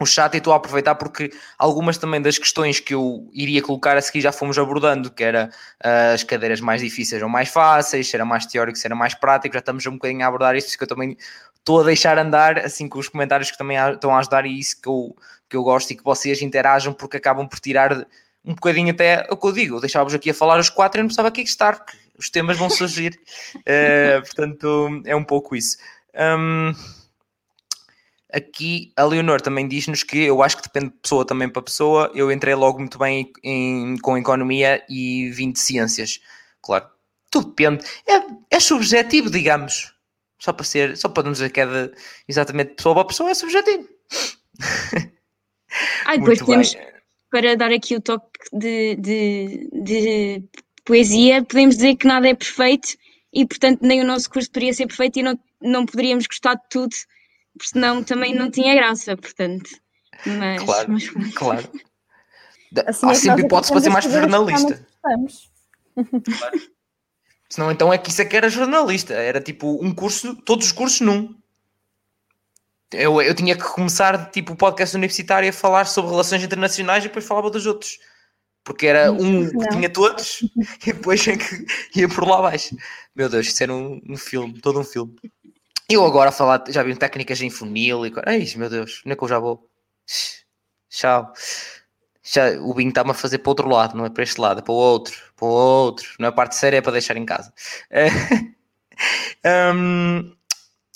S1: o chat e estou a aproveitar porque algumas também das questões que eu iria colocar a seguir já fomos abordando, que era uh, as cadeiras mais difíceis ou mais fáceis, se era mais teórico, se era mais prático, já estamos um bocadinho a abordar isso, que eu também estou a deixar andar, assim com os comentários que também estão a ajudar e isso que eu, que eu gosto e que vocês interajam porque acabam por tirar um bocadinho até o que eu digo, deixava-vos aqui a falar os quatro e não precisava aqui estar, porque os temas vão surgir, uh, portanto é um pouco isso. Um, Aqui a Leonor também diz-nos que eu acho que depende de pessoa também para pessoa. Eu entrei logo muito bem em, com economia e vim de ciências. Claro, tudo depende. É, é subjetivo, digamos. Só para ser, só para não dizer que é de, exatamente de pessoa para pessoa, é subjetivo.
S3: Ah, depois podemos, bem. para dar aqui o toque de, de, de poesia, podemos dizer que nada é perfeito e, portanto, nem o nosso curso poderia ser perfeito e não, não poderíamos gostar de tudo senão também não tinha graça, portanto. Mas,
S1: claro,
S3: mas...
S1: claro. Assim, Há é sempre hipótese para ser mais jornalista. Claro. Senão então é que isso é que era jornalista, era tipo um curso, todos os cursos num. Eu, eu tinha que começar, tipo, o podcast universitário a falar sobre relações internacionais e depois falava dos outros. Porque era um que tinha todos e depois é que ia por lá abaixo. Meu Deus, isso era um, um filme, todo um filme. Eu agora a falar, já vi técnicas em funil e Ai, meu Deus, onde é que eu já vou? Tchau. Já, o Binho está-me a fazer para o outro lado, não é para este lado, é para o outro, para o outro. Não é parte séria, é para deixar em casa. Hum,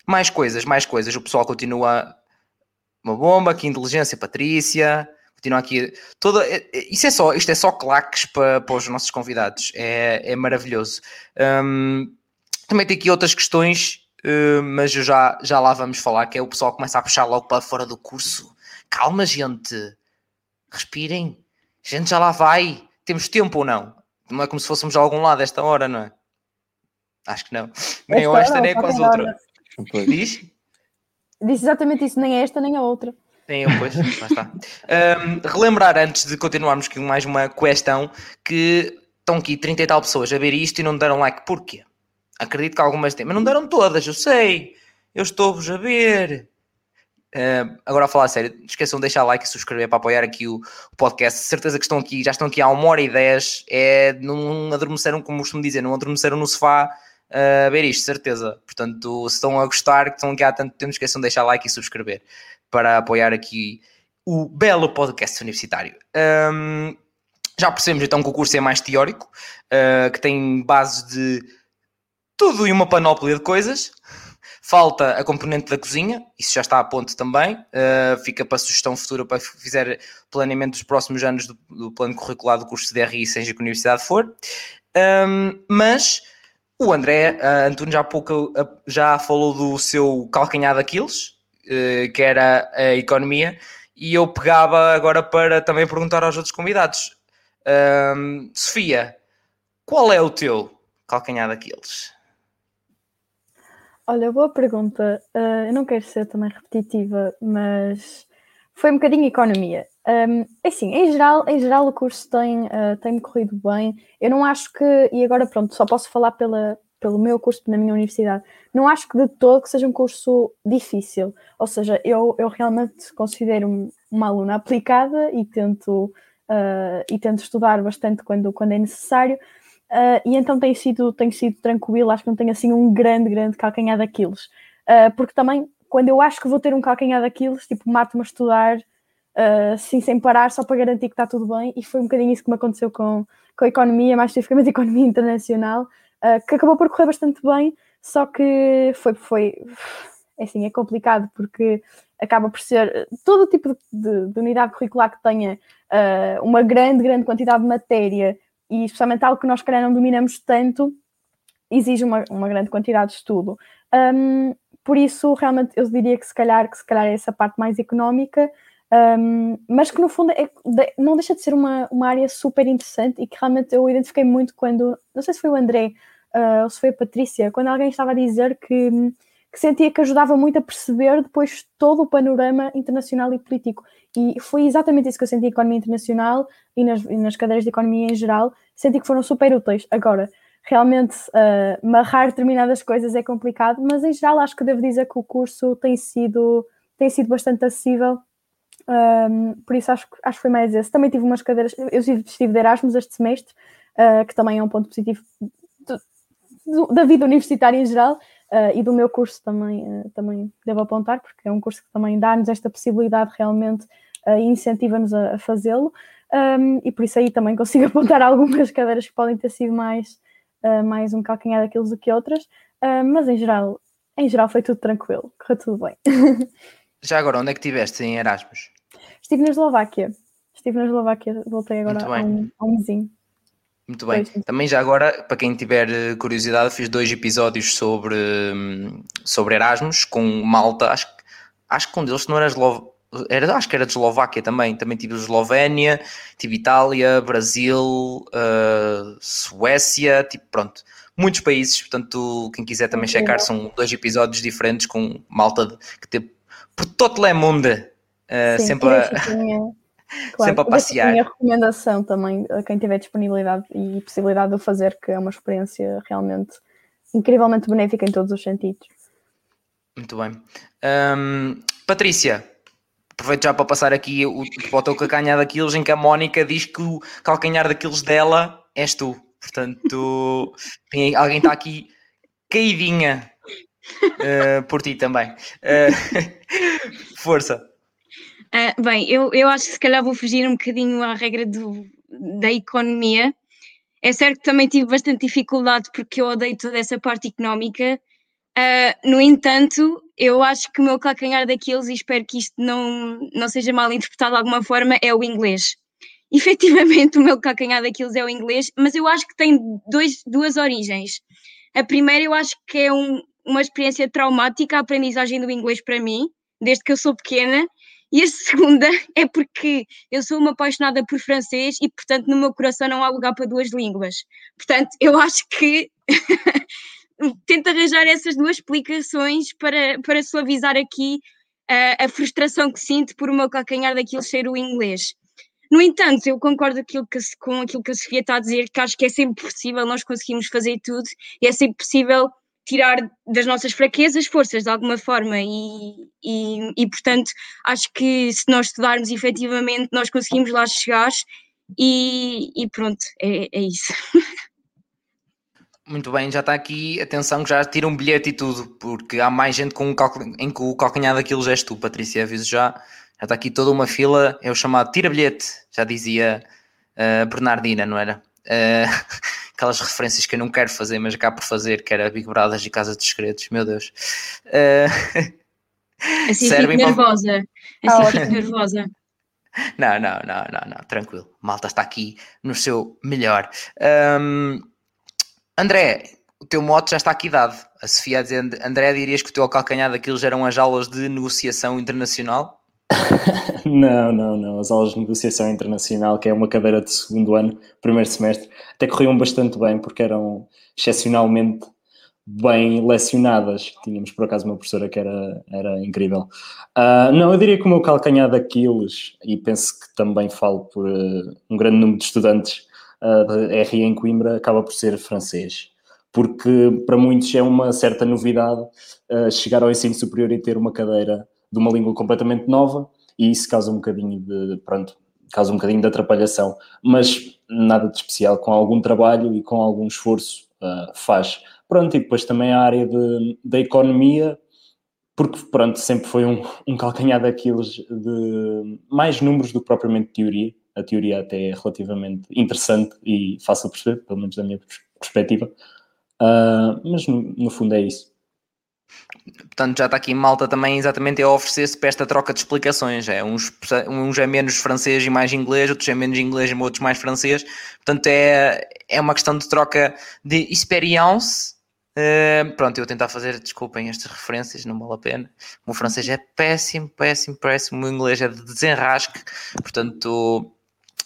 S1: mais coisas, mais coisas. O pessoal continua uma bomba, que inteligência, Patrícia. Continua aqui. Toda, é- é- isso é só, isto é só claques para, para os nossos convidados. É, é maravilhoso. Também tem aqui outras questões, eh, mas eu já, já lá vamos falar, que é o pessoal começa a puxar logo para fora do curso. Calma, gente. Respirem. A gente já lá vai. Temos tempo ou não? Não é como se fôssemos a algum lado esta hora, não é? Acho que não. Nem
S2: Esta
S1: esta, nem com as outras. Diz?
S2: Disse exatamente isso, nem esta nem a outra.
S1: Tem eu, pois, lá está. Ahm, relembrar antes de continuarmos com mais uma questão que estão aqui 30 e tal pessoas a ver isto e não deram like. Porquê? Acredito que algumas têm, mas não deram todas, eu sei. Eu estou-vos a ver. Ahm, agora a falar a sério, esqueçam de deixar like e subscrever para apoiar aqui o, podcast. Certeza que estão aqui, já estão aqui há uma hora e dez. É, não adormeceram, como costumo dizer, não adormeceram no sofá a ver isto, certeza. Portanto, se estão a gostar, que estão aqui há tanto tempo, esqueçam de deixar like e subscrever para apoiar aqui o belo podcast universitário. Hum, já percebemos então que o curso é mais teórico, uh, que tem bases de tudo e uma panóplia de coisas. Falta a componente da cozinha, isso já está a ponto também. Uh, fica para sugestão futura para fizer planeamento dos próximos anos do, do plano curricular do curso de DRI, seja que universidade for. Um, mas o André, uh, Antunes, já há pouco uh, já falou do seu calcanhar de Aquiles, uh, que era a economia, e eu pegava agora para também perguntar aos outros convidados. Um, Sofia, qual é o teu calcanhar de Aquiles?
S2: Olha, boa pergunta. Uh, eu não quero ser também repetitiva, mas foi um bocadinho economia. Um, assim, em geral, em geral o curso tem, uh, tem-me corrido bem. Eu não acho que, e agora pronto, só posso falar pela, pelo meu curso na minha universidade, não acho que de todo que seja um curso difícil. Ou seja, eu, eu realmente considero-me uma aluna aplicada e tento, uh, e tento estudar bastante quando, quando é necessário. Uh, e então tem sido, tem sido tranquilo, acho que não tenho assim um grande, grande calcanhar daqueles. Uh, porque também, quando eu acho que vou ter um calcanhar daqueles, tipo, mato-me a estudar uh, assim, sem parar, só para garantir que está tudo bem, e foi um bocadinho isso que me aconteceu com, com a economia, mais especificamente a economia internacional, que acabou por correr bastante bem, só que foi, foi é assim, é complicado, porque acaba por ser todo tipo de, de unidade curricular que tenha uma grande, grande quantidade de matéria e especialmente algo que nós, calhar, não dominamos tanto, exige uma, uma grande quantidade de estudo. Um, por isso, realmente, eu diria que se calhar, que se calhar é essa parte mais económica, um, mas que no fundo é, não deixa de ser uma, uma área super interessante e que realmente eu identifiquei muito quando, não sei se foi o André uh, ou se foi a Patrícia, quando alguém estava a dizer que, que sentia que ajudava muito a perceber depois todo o panorama internacional e político. E foi exatamente isso que eu senti em economia internacional e nas, e nas cadeiras de economia em geral, senti que foram super úteis. Agora, realmente, uh, marrar determinadas coisas é complicado, mas em geral acho que devo dizer que o curso tem sido, tem sido bastante acessível, um, por isso acho, acho que foi mais esse. Também tive umas cadeiras, eu estive de Erasmus este semestre, uh, que também é um ponto positivo do, do, da vida universitária em geral, Uh, e do meu curso também, uh, também devo apontar, porque é um curso que também dá-nos esta possibilidade realmente uh, e incentiva-nos a, a fazê-lo, um, e por isso aí também consigo apontar algumas cadeiras que podem ter sido mais, mais um calcanhar daqueles do que outras, mas em geral, em geral foi tudo tranquilo, correu tudo bem.
S1: Já agora, onde é que estiveste em Erasmus?
S2: Estive na Eslováquia, estive na Eslováquia, voltei agora a um, a um mesinho.
S1: Muito bem. Também já agora, para quem tiver curiosidade, fiz dois episódios sobre, sobre Erasmus com Malta. Acho, acho que um deles não era, era acho que era de Eslováquia também. Também tive Eslovénia, tive Itália, Brasil, uh, Suécia, tipo, pronto. Muitos países, portanto, quem quiser também checar, são dois episódios diferentes com Malta de, que teve por todo o mundo. Uh, sempre a...
S2: Claro,
S1: sempre a passear.
S2: E a recomendação também a quem tiver disponibilidade e possibilidade de o fazer, que é uma experiência realmente incrivelmente benéfica em todos os sentidos.
S1: Muito bem. Um, Patrícia, aproveito já para passar aqui o, para o teu calcanhar daqueles em que a Mónica diz que o calcanhar daqueles dela és tu. Portanto, tem, alguém está aqui caidinha uh, por ti também. Uh, força.
S3: Uh, bem, eu, eu acho que se calhar vou fugir um bocadinho à regra do, da economia. É certo que também tive bastante dificuldade porque eu odeio toda essa parte económica. Uh, no entanto, eu acho que o meu calcanhar daqueles, e espero que isto não, não seja mal interpretado de alguma forma, é o inglês. Efetivamente, o meu calcanhar daqueles é o inglês, mas eu acho que tem dois, duas origens. A primeira, eu acho que é um, uma experiência traumática a aprendizagem do inglês para mim, desde que eu sou pequena, e a segunda é porque eu sou uma apaixonada por francês e, portanto, no meu coração não há lugar para duas línguas. Portanto, eu acho que tento arranjar essas duas explicações para, para suavizar aqui uh, a frustração que sinto por o meu calcanhar daquilo ser o inglês. No entanto, eu concordo aquilo que, com aquilo que a Sofia está a dizer, que acho que é sempre possível, nós conseguimos fazer tudo e é sempre possível tirar das nossas fraquezas forças de alguma forma e, e, e, portanto acho que se nós estudarmos efetivamente nós conseguimos lá chegar e, e pronto, é, é isso.
S1: Muito bem, já está aqui, atenção que já tira um bilhete e tudo, porque há mais gente com um em que o calcanhar daquilo és tu, Patrícia, aviso já, já está aqui toda uma fila, é o chamado tira bilhete, já dizia uh, Bernardina, não era? Uh, aquelas referências que eu não quero fazer, mas acabo por fazer, que era Big Brothers e Casa dos Segredos, meu Deus.
S3: Uh, assim fico nervosa, assim fico nervosa.
S1: Não, não, não, não, não, tranquilo. Malta está aqui no seu melhor. Um, André, o teu mote já está aqui dado. A Sofia a dizer, André, dirias que o teu calcanhar daquilo eram as aulas de negociação internacional?
S4: Não, não, não. As aulas de negociação internacional, que é uma cadeira de segundo ano, primeiro semestre, até corriam bastante bem porque eram excepcionalmente bem lecionadas. Tínhamos por acaso uma professora que era, era incrível. Uh, não, eu diria que o meu calcanhar daqueles, e penso que também falo por uh, um grande número de estudantes uh, de RI em Coimbra, acaba por ser francês. Porque para muitos é uma certa novidade chegar ao ensino superior e ter uma cadeira de uma língua completamente nova e isso causa um bocadinho de, pronto, causa um bocadinho de atrapalhação, mas nada de especial, com algum trabalho e com algum esforço uh, faz. Pronto, e depois também a área de, da economia, porque pronto, sempre foi um, um calcanhar daqueles de mais números do que propriamente teoria, a teoria até é relativamente interessante e fácil de perceber, pelo menos da minha perspectiva, uh, mas no, no fundo é isso.
S1: Portanto, já está aqui malta também exatamente a oferecer-se para esta troca de explicações. É, uns, uns é menos francês e mais inglês, outros é menos inglês e outros mais francês. Portanto, é, é uma questão de troca de experience. Uh, pronto, eu vou tentar fazer, desculpem estas referências, não vale a pena. O francês é péssimo, péssimo, péssimo. O inglês é de desenrasque. Portanto,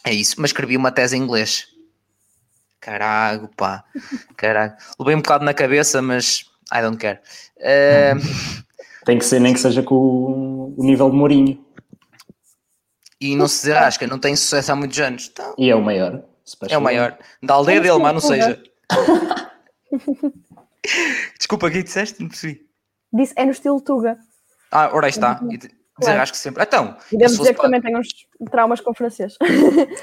S1: é isso. Mas escrevi uma tese em inglês. Carago, pá. Carago. Levei um bocado na cabeça, mas I don't care. Uh...
S4: Tem que ser, nem que seja com o, nível de Mourinho.
S1: E não se desarrasca, não tem sucesso há muitos anos. Então,
S4: e é o maior.
S1: É o maior. Da aldeia dele, mas não seja. Desculpa, o que disseste? Não percebi.
S2: Disse, é no estilo Tuga.
S1: Ah, ora aí está. Desarrasco sempre. Então,
S2: Podemos dizer que para... também tem uns traumas com francês.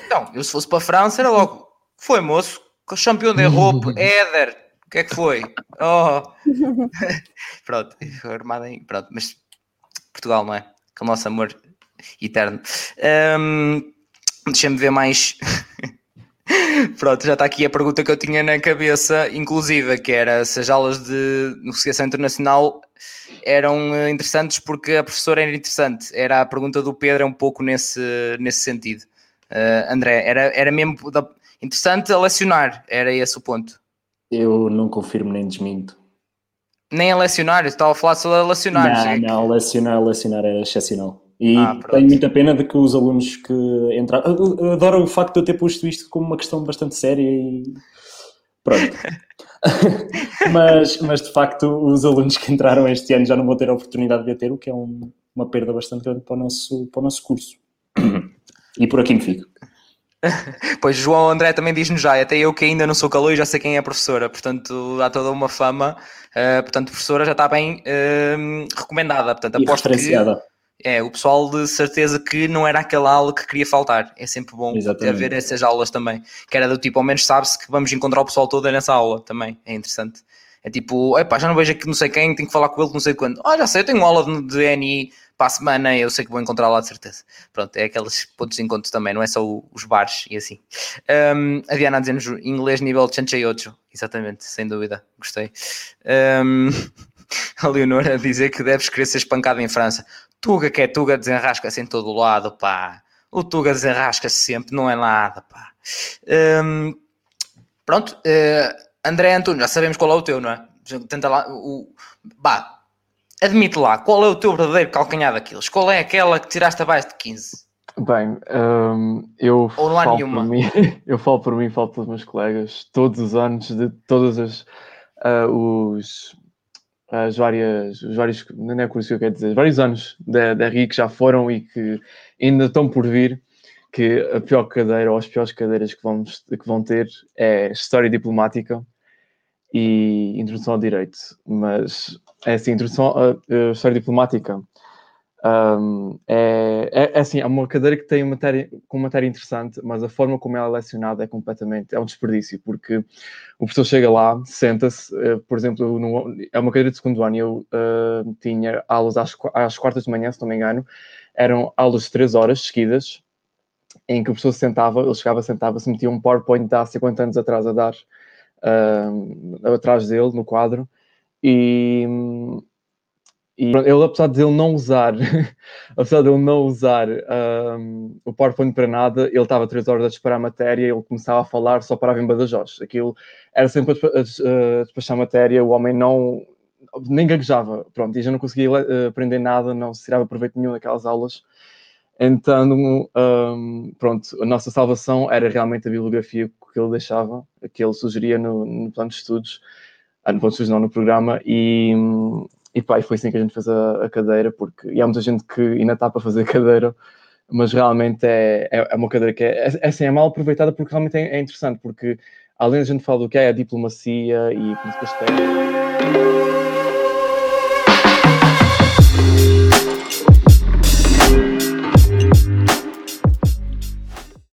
S1: Então, eu se fosse para a França era logo. Foi, moço. Campeão de roupa, Éder. O que é que foi? Oh! pronto, armado em. Pronto, mas Portugal, não é? Com o nosso amor eterno. Um, Deixa-me ver mais. Pronto, já está aqui a pergunta que eu tinha na cabeça, inclusive, que era se as aulas de negociação internacional eram eh, interessantes porque a professora era interessante. Era a pergunta do Pedro, é um pouco nesse, nesse sentido. Uh, André, era, era mesmo interessante a lecionar, era esse o ponto.
S4: Eu não confirmo nem desminto.
S1: Nem a lecionar, eu estava a falar só a lecionar.
S4: Não, não, lecionar, lecionar era excepcional. E ah, tenho muita pena de que os alunos que entraram. Adoro o facto de eu ter posto isto como uma questão bastante séria e. Pronto. mas, mas de facto, os alunos que entraram este ano já não vão ter a oportunidade de a ter, o que é um, uma perda bastante grande para o nosso, para o nosso curso. E por aqui me fico.
S1: Pois João André também diz-nos já, até eu que ainda não sou calor e já sei quem é a professora, portanto há toda uma fama, uh, portanto professora já está bem uh, recomendada, portanto
S4: aposto que,
S1: É, o pessoal de certeza que não era aquela aula que queria faltar. É sempre bom
S4: Exatamente.
S1: haver essas aulas também. Que era do tipo, ao menos sabe-se que vamos encontrar o pessoal todo nessa aula também. É interessante. É tipo, epá, já não vejo aqui não sei quem, tenho que falar com ele, não sei quando. Ah, já sei, eu tenho uma aula de, de NI para a semana, eu sei que vou encontrar lá de certeza. Pronto, é aqueles pontos de encontro também, não é só os bares e assim. Um, a Diana a dizer-nos inglês nível Chanchei 8. Exatamente, sem dúvida, gostei. Um, a Leonora dizer que deves querer ser espancado em França. Tuga que é Tuga, desenrasca-se em todo lado, pá. O Tuga desenrasca-se sempre, não é nada, pá. Um, pronto, eh, André Antunes, já sabemos qual é o teu, não é? Tenta lá, o, bah, admite lá, qual é o teu verdadeiro calcanhar daqueles? Qual é aquela que tiraste abaixo de 15?
S5: Bem, hum, eu
S1: Ou não há
S5: falo
S1: nenhuma?
S5: por mim, eu falo por mim falo pelos meus colegas, todos os anos, de todas as ah, os as várias, os vários, não é cursos que eu quero dizer, vários anos da, da RI que já foram e que ainda estão por vir, que a pior cadeira ou as piores cadeiras que, vamos, que vão ter é História Diplomática e Introdução ao Direito. Mas, é assim, Introdução à História Diplomática um, é, é, é assim, é uma cadeira que tem matéria, com matéria interessante, mas a forma como ela é lecionada é completamente, é um desperdício, porque o professor chega lá, senta-se, eh, por exemplo, no- é uma cadeira de segundo ano, eu eh, tinha aulas às, às quartas de manhã, se não me engano, eram aulas de três horas seguidas, em que o professor se sentava, ele chegava, sentava-se, metia um PowerPoint de há 50 anos atrás a dar, ah, atrás dele, no quadro, e, e ele, apesar de ele não usar, apesar de ele não usar ahm, o PowerPoint para nada, ele estava três horas a disparar a matéria, ele começava a falar, só parava em Badajoz. Aquilo era sempre a despa- a des- a despachar a matéria, o homem não nem gaguejava, pronto, e já não conseguia le- aprender nada, não se tirava proveito nenhum daquelas aulas. Então, ahm, pronto, a nossa salvação era realmente a bibliografia que ele deixava, que ele sugeria no, no plano de estudos, ah, no plano de estudos não, no programa, e, e pá, e foi assim que a gente fez a, a cadeira, porque e há muita gente que ainda está para fazer cadeira, mas realmente é, é, é uma cadeira que é, é, assim, é mal aproveitada porque realmente é, é interessante, porque além da gente falar do que é a diplomacia e políticas externas,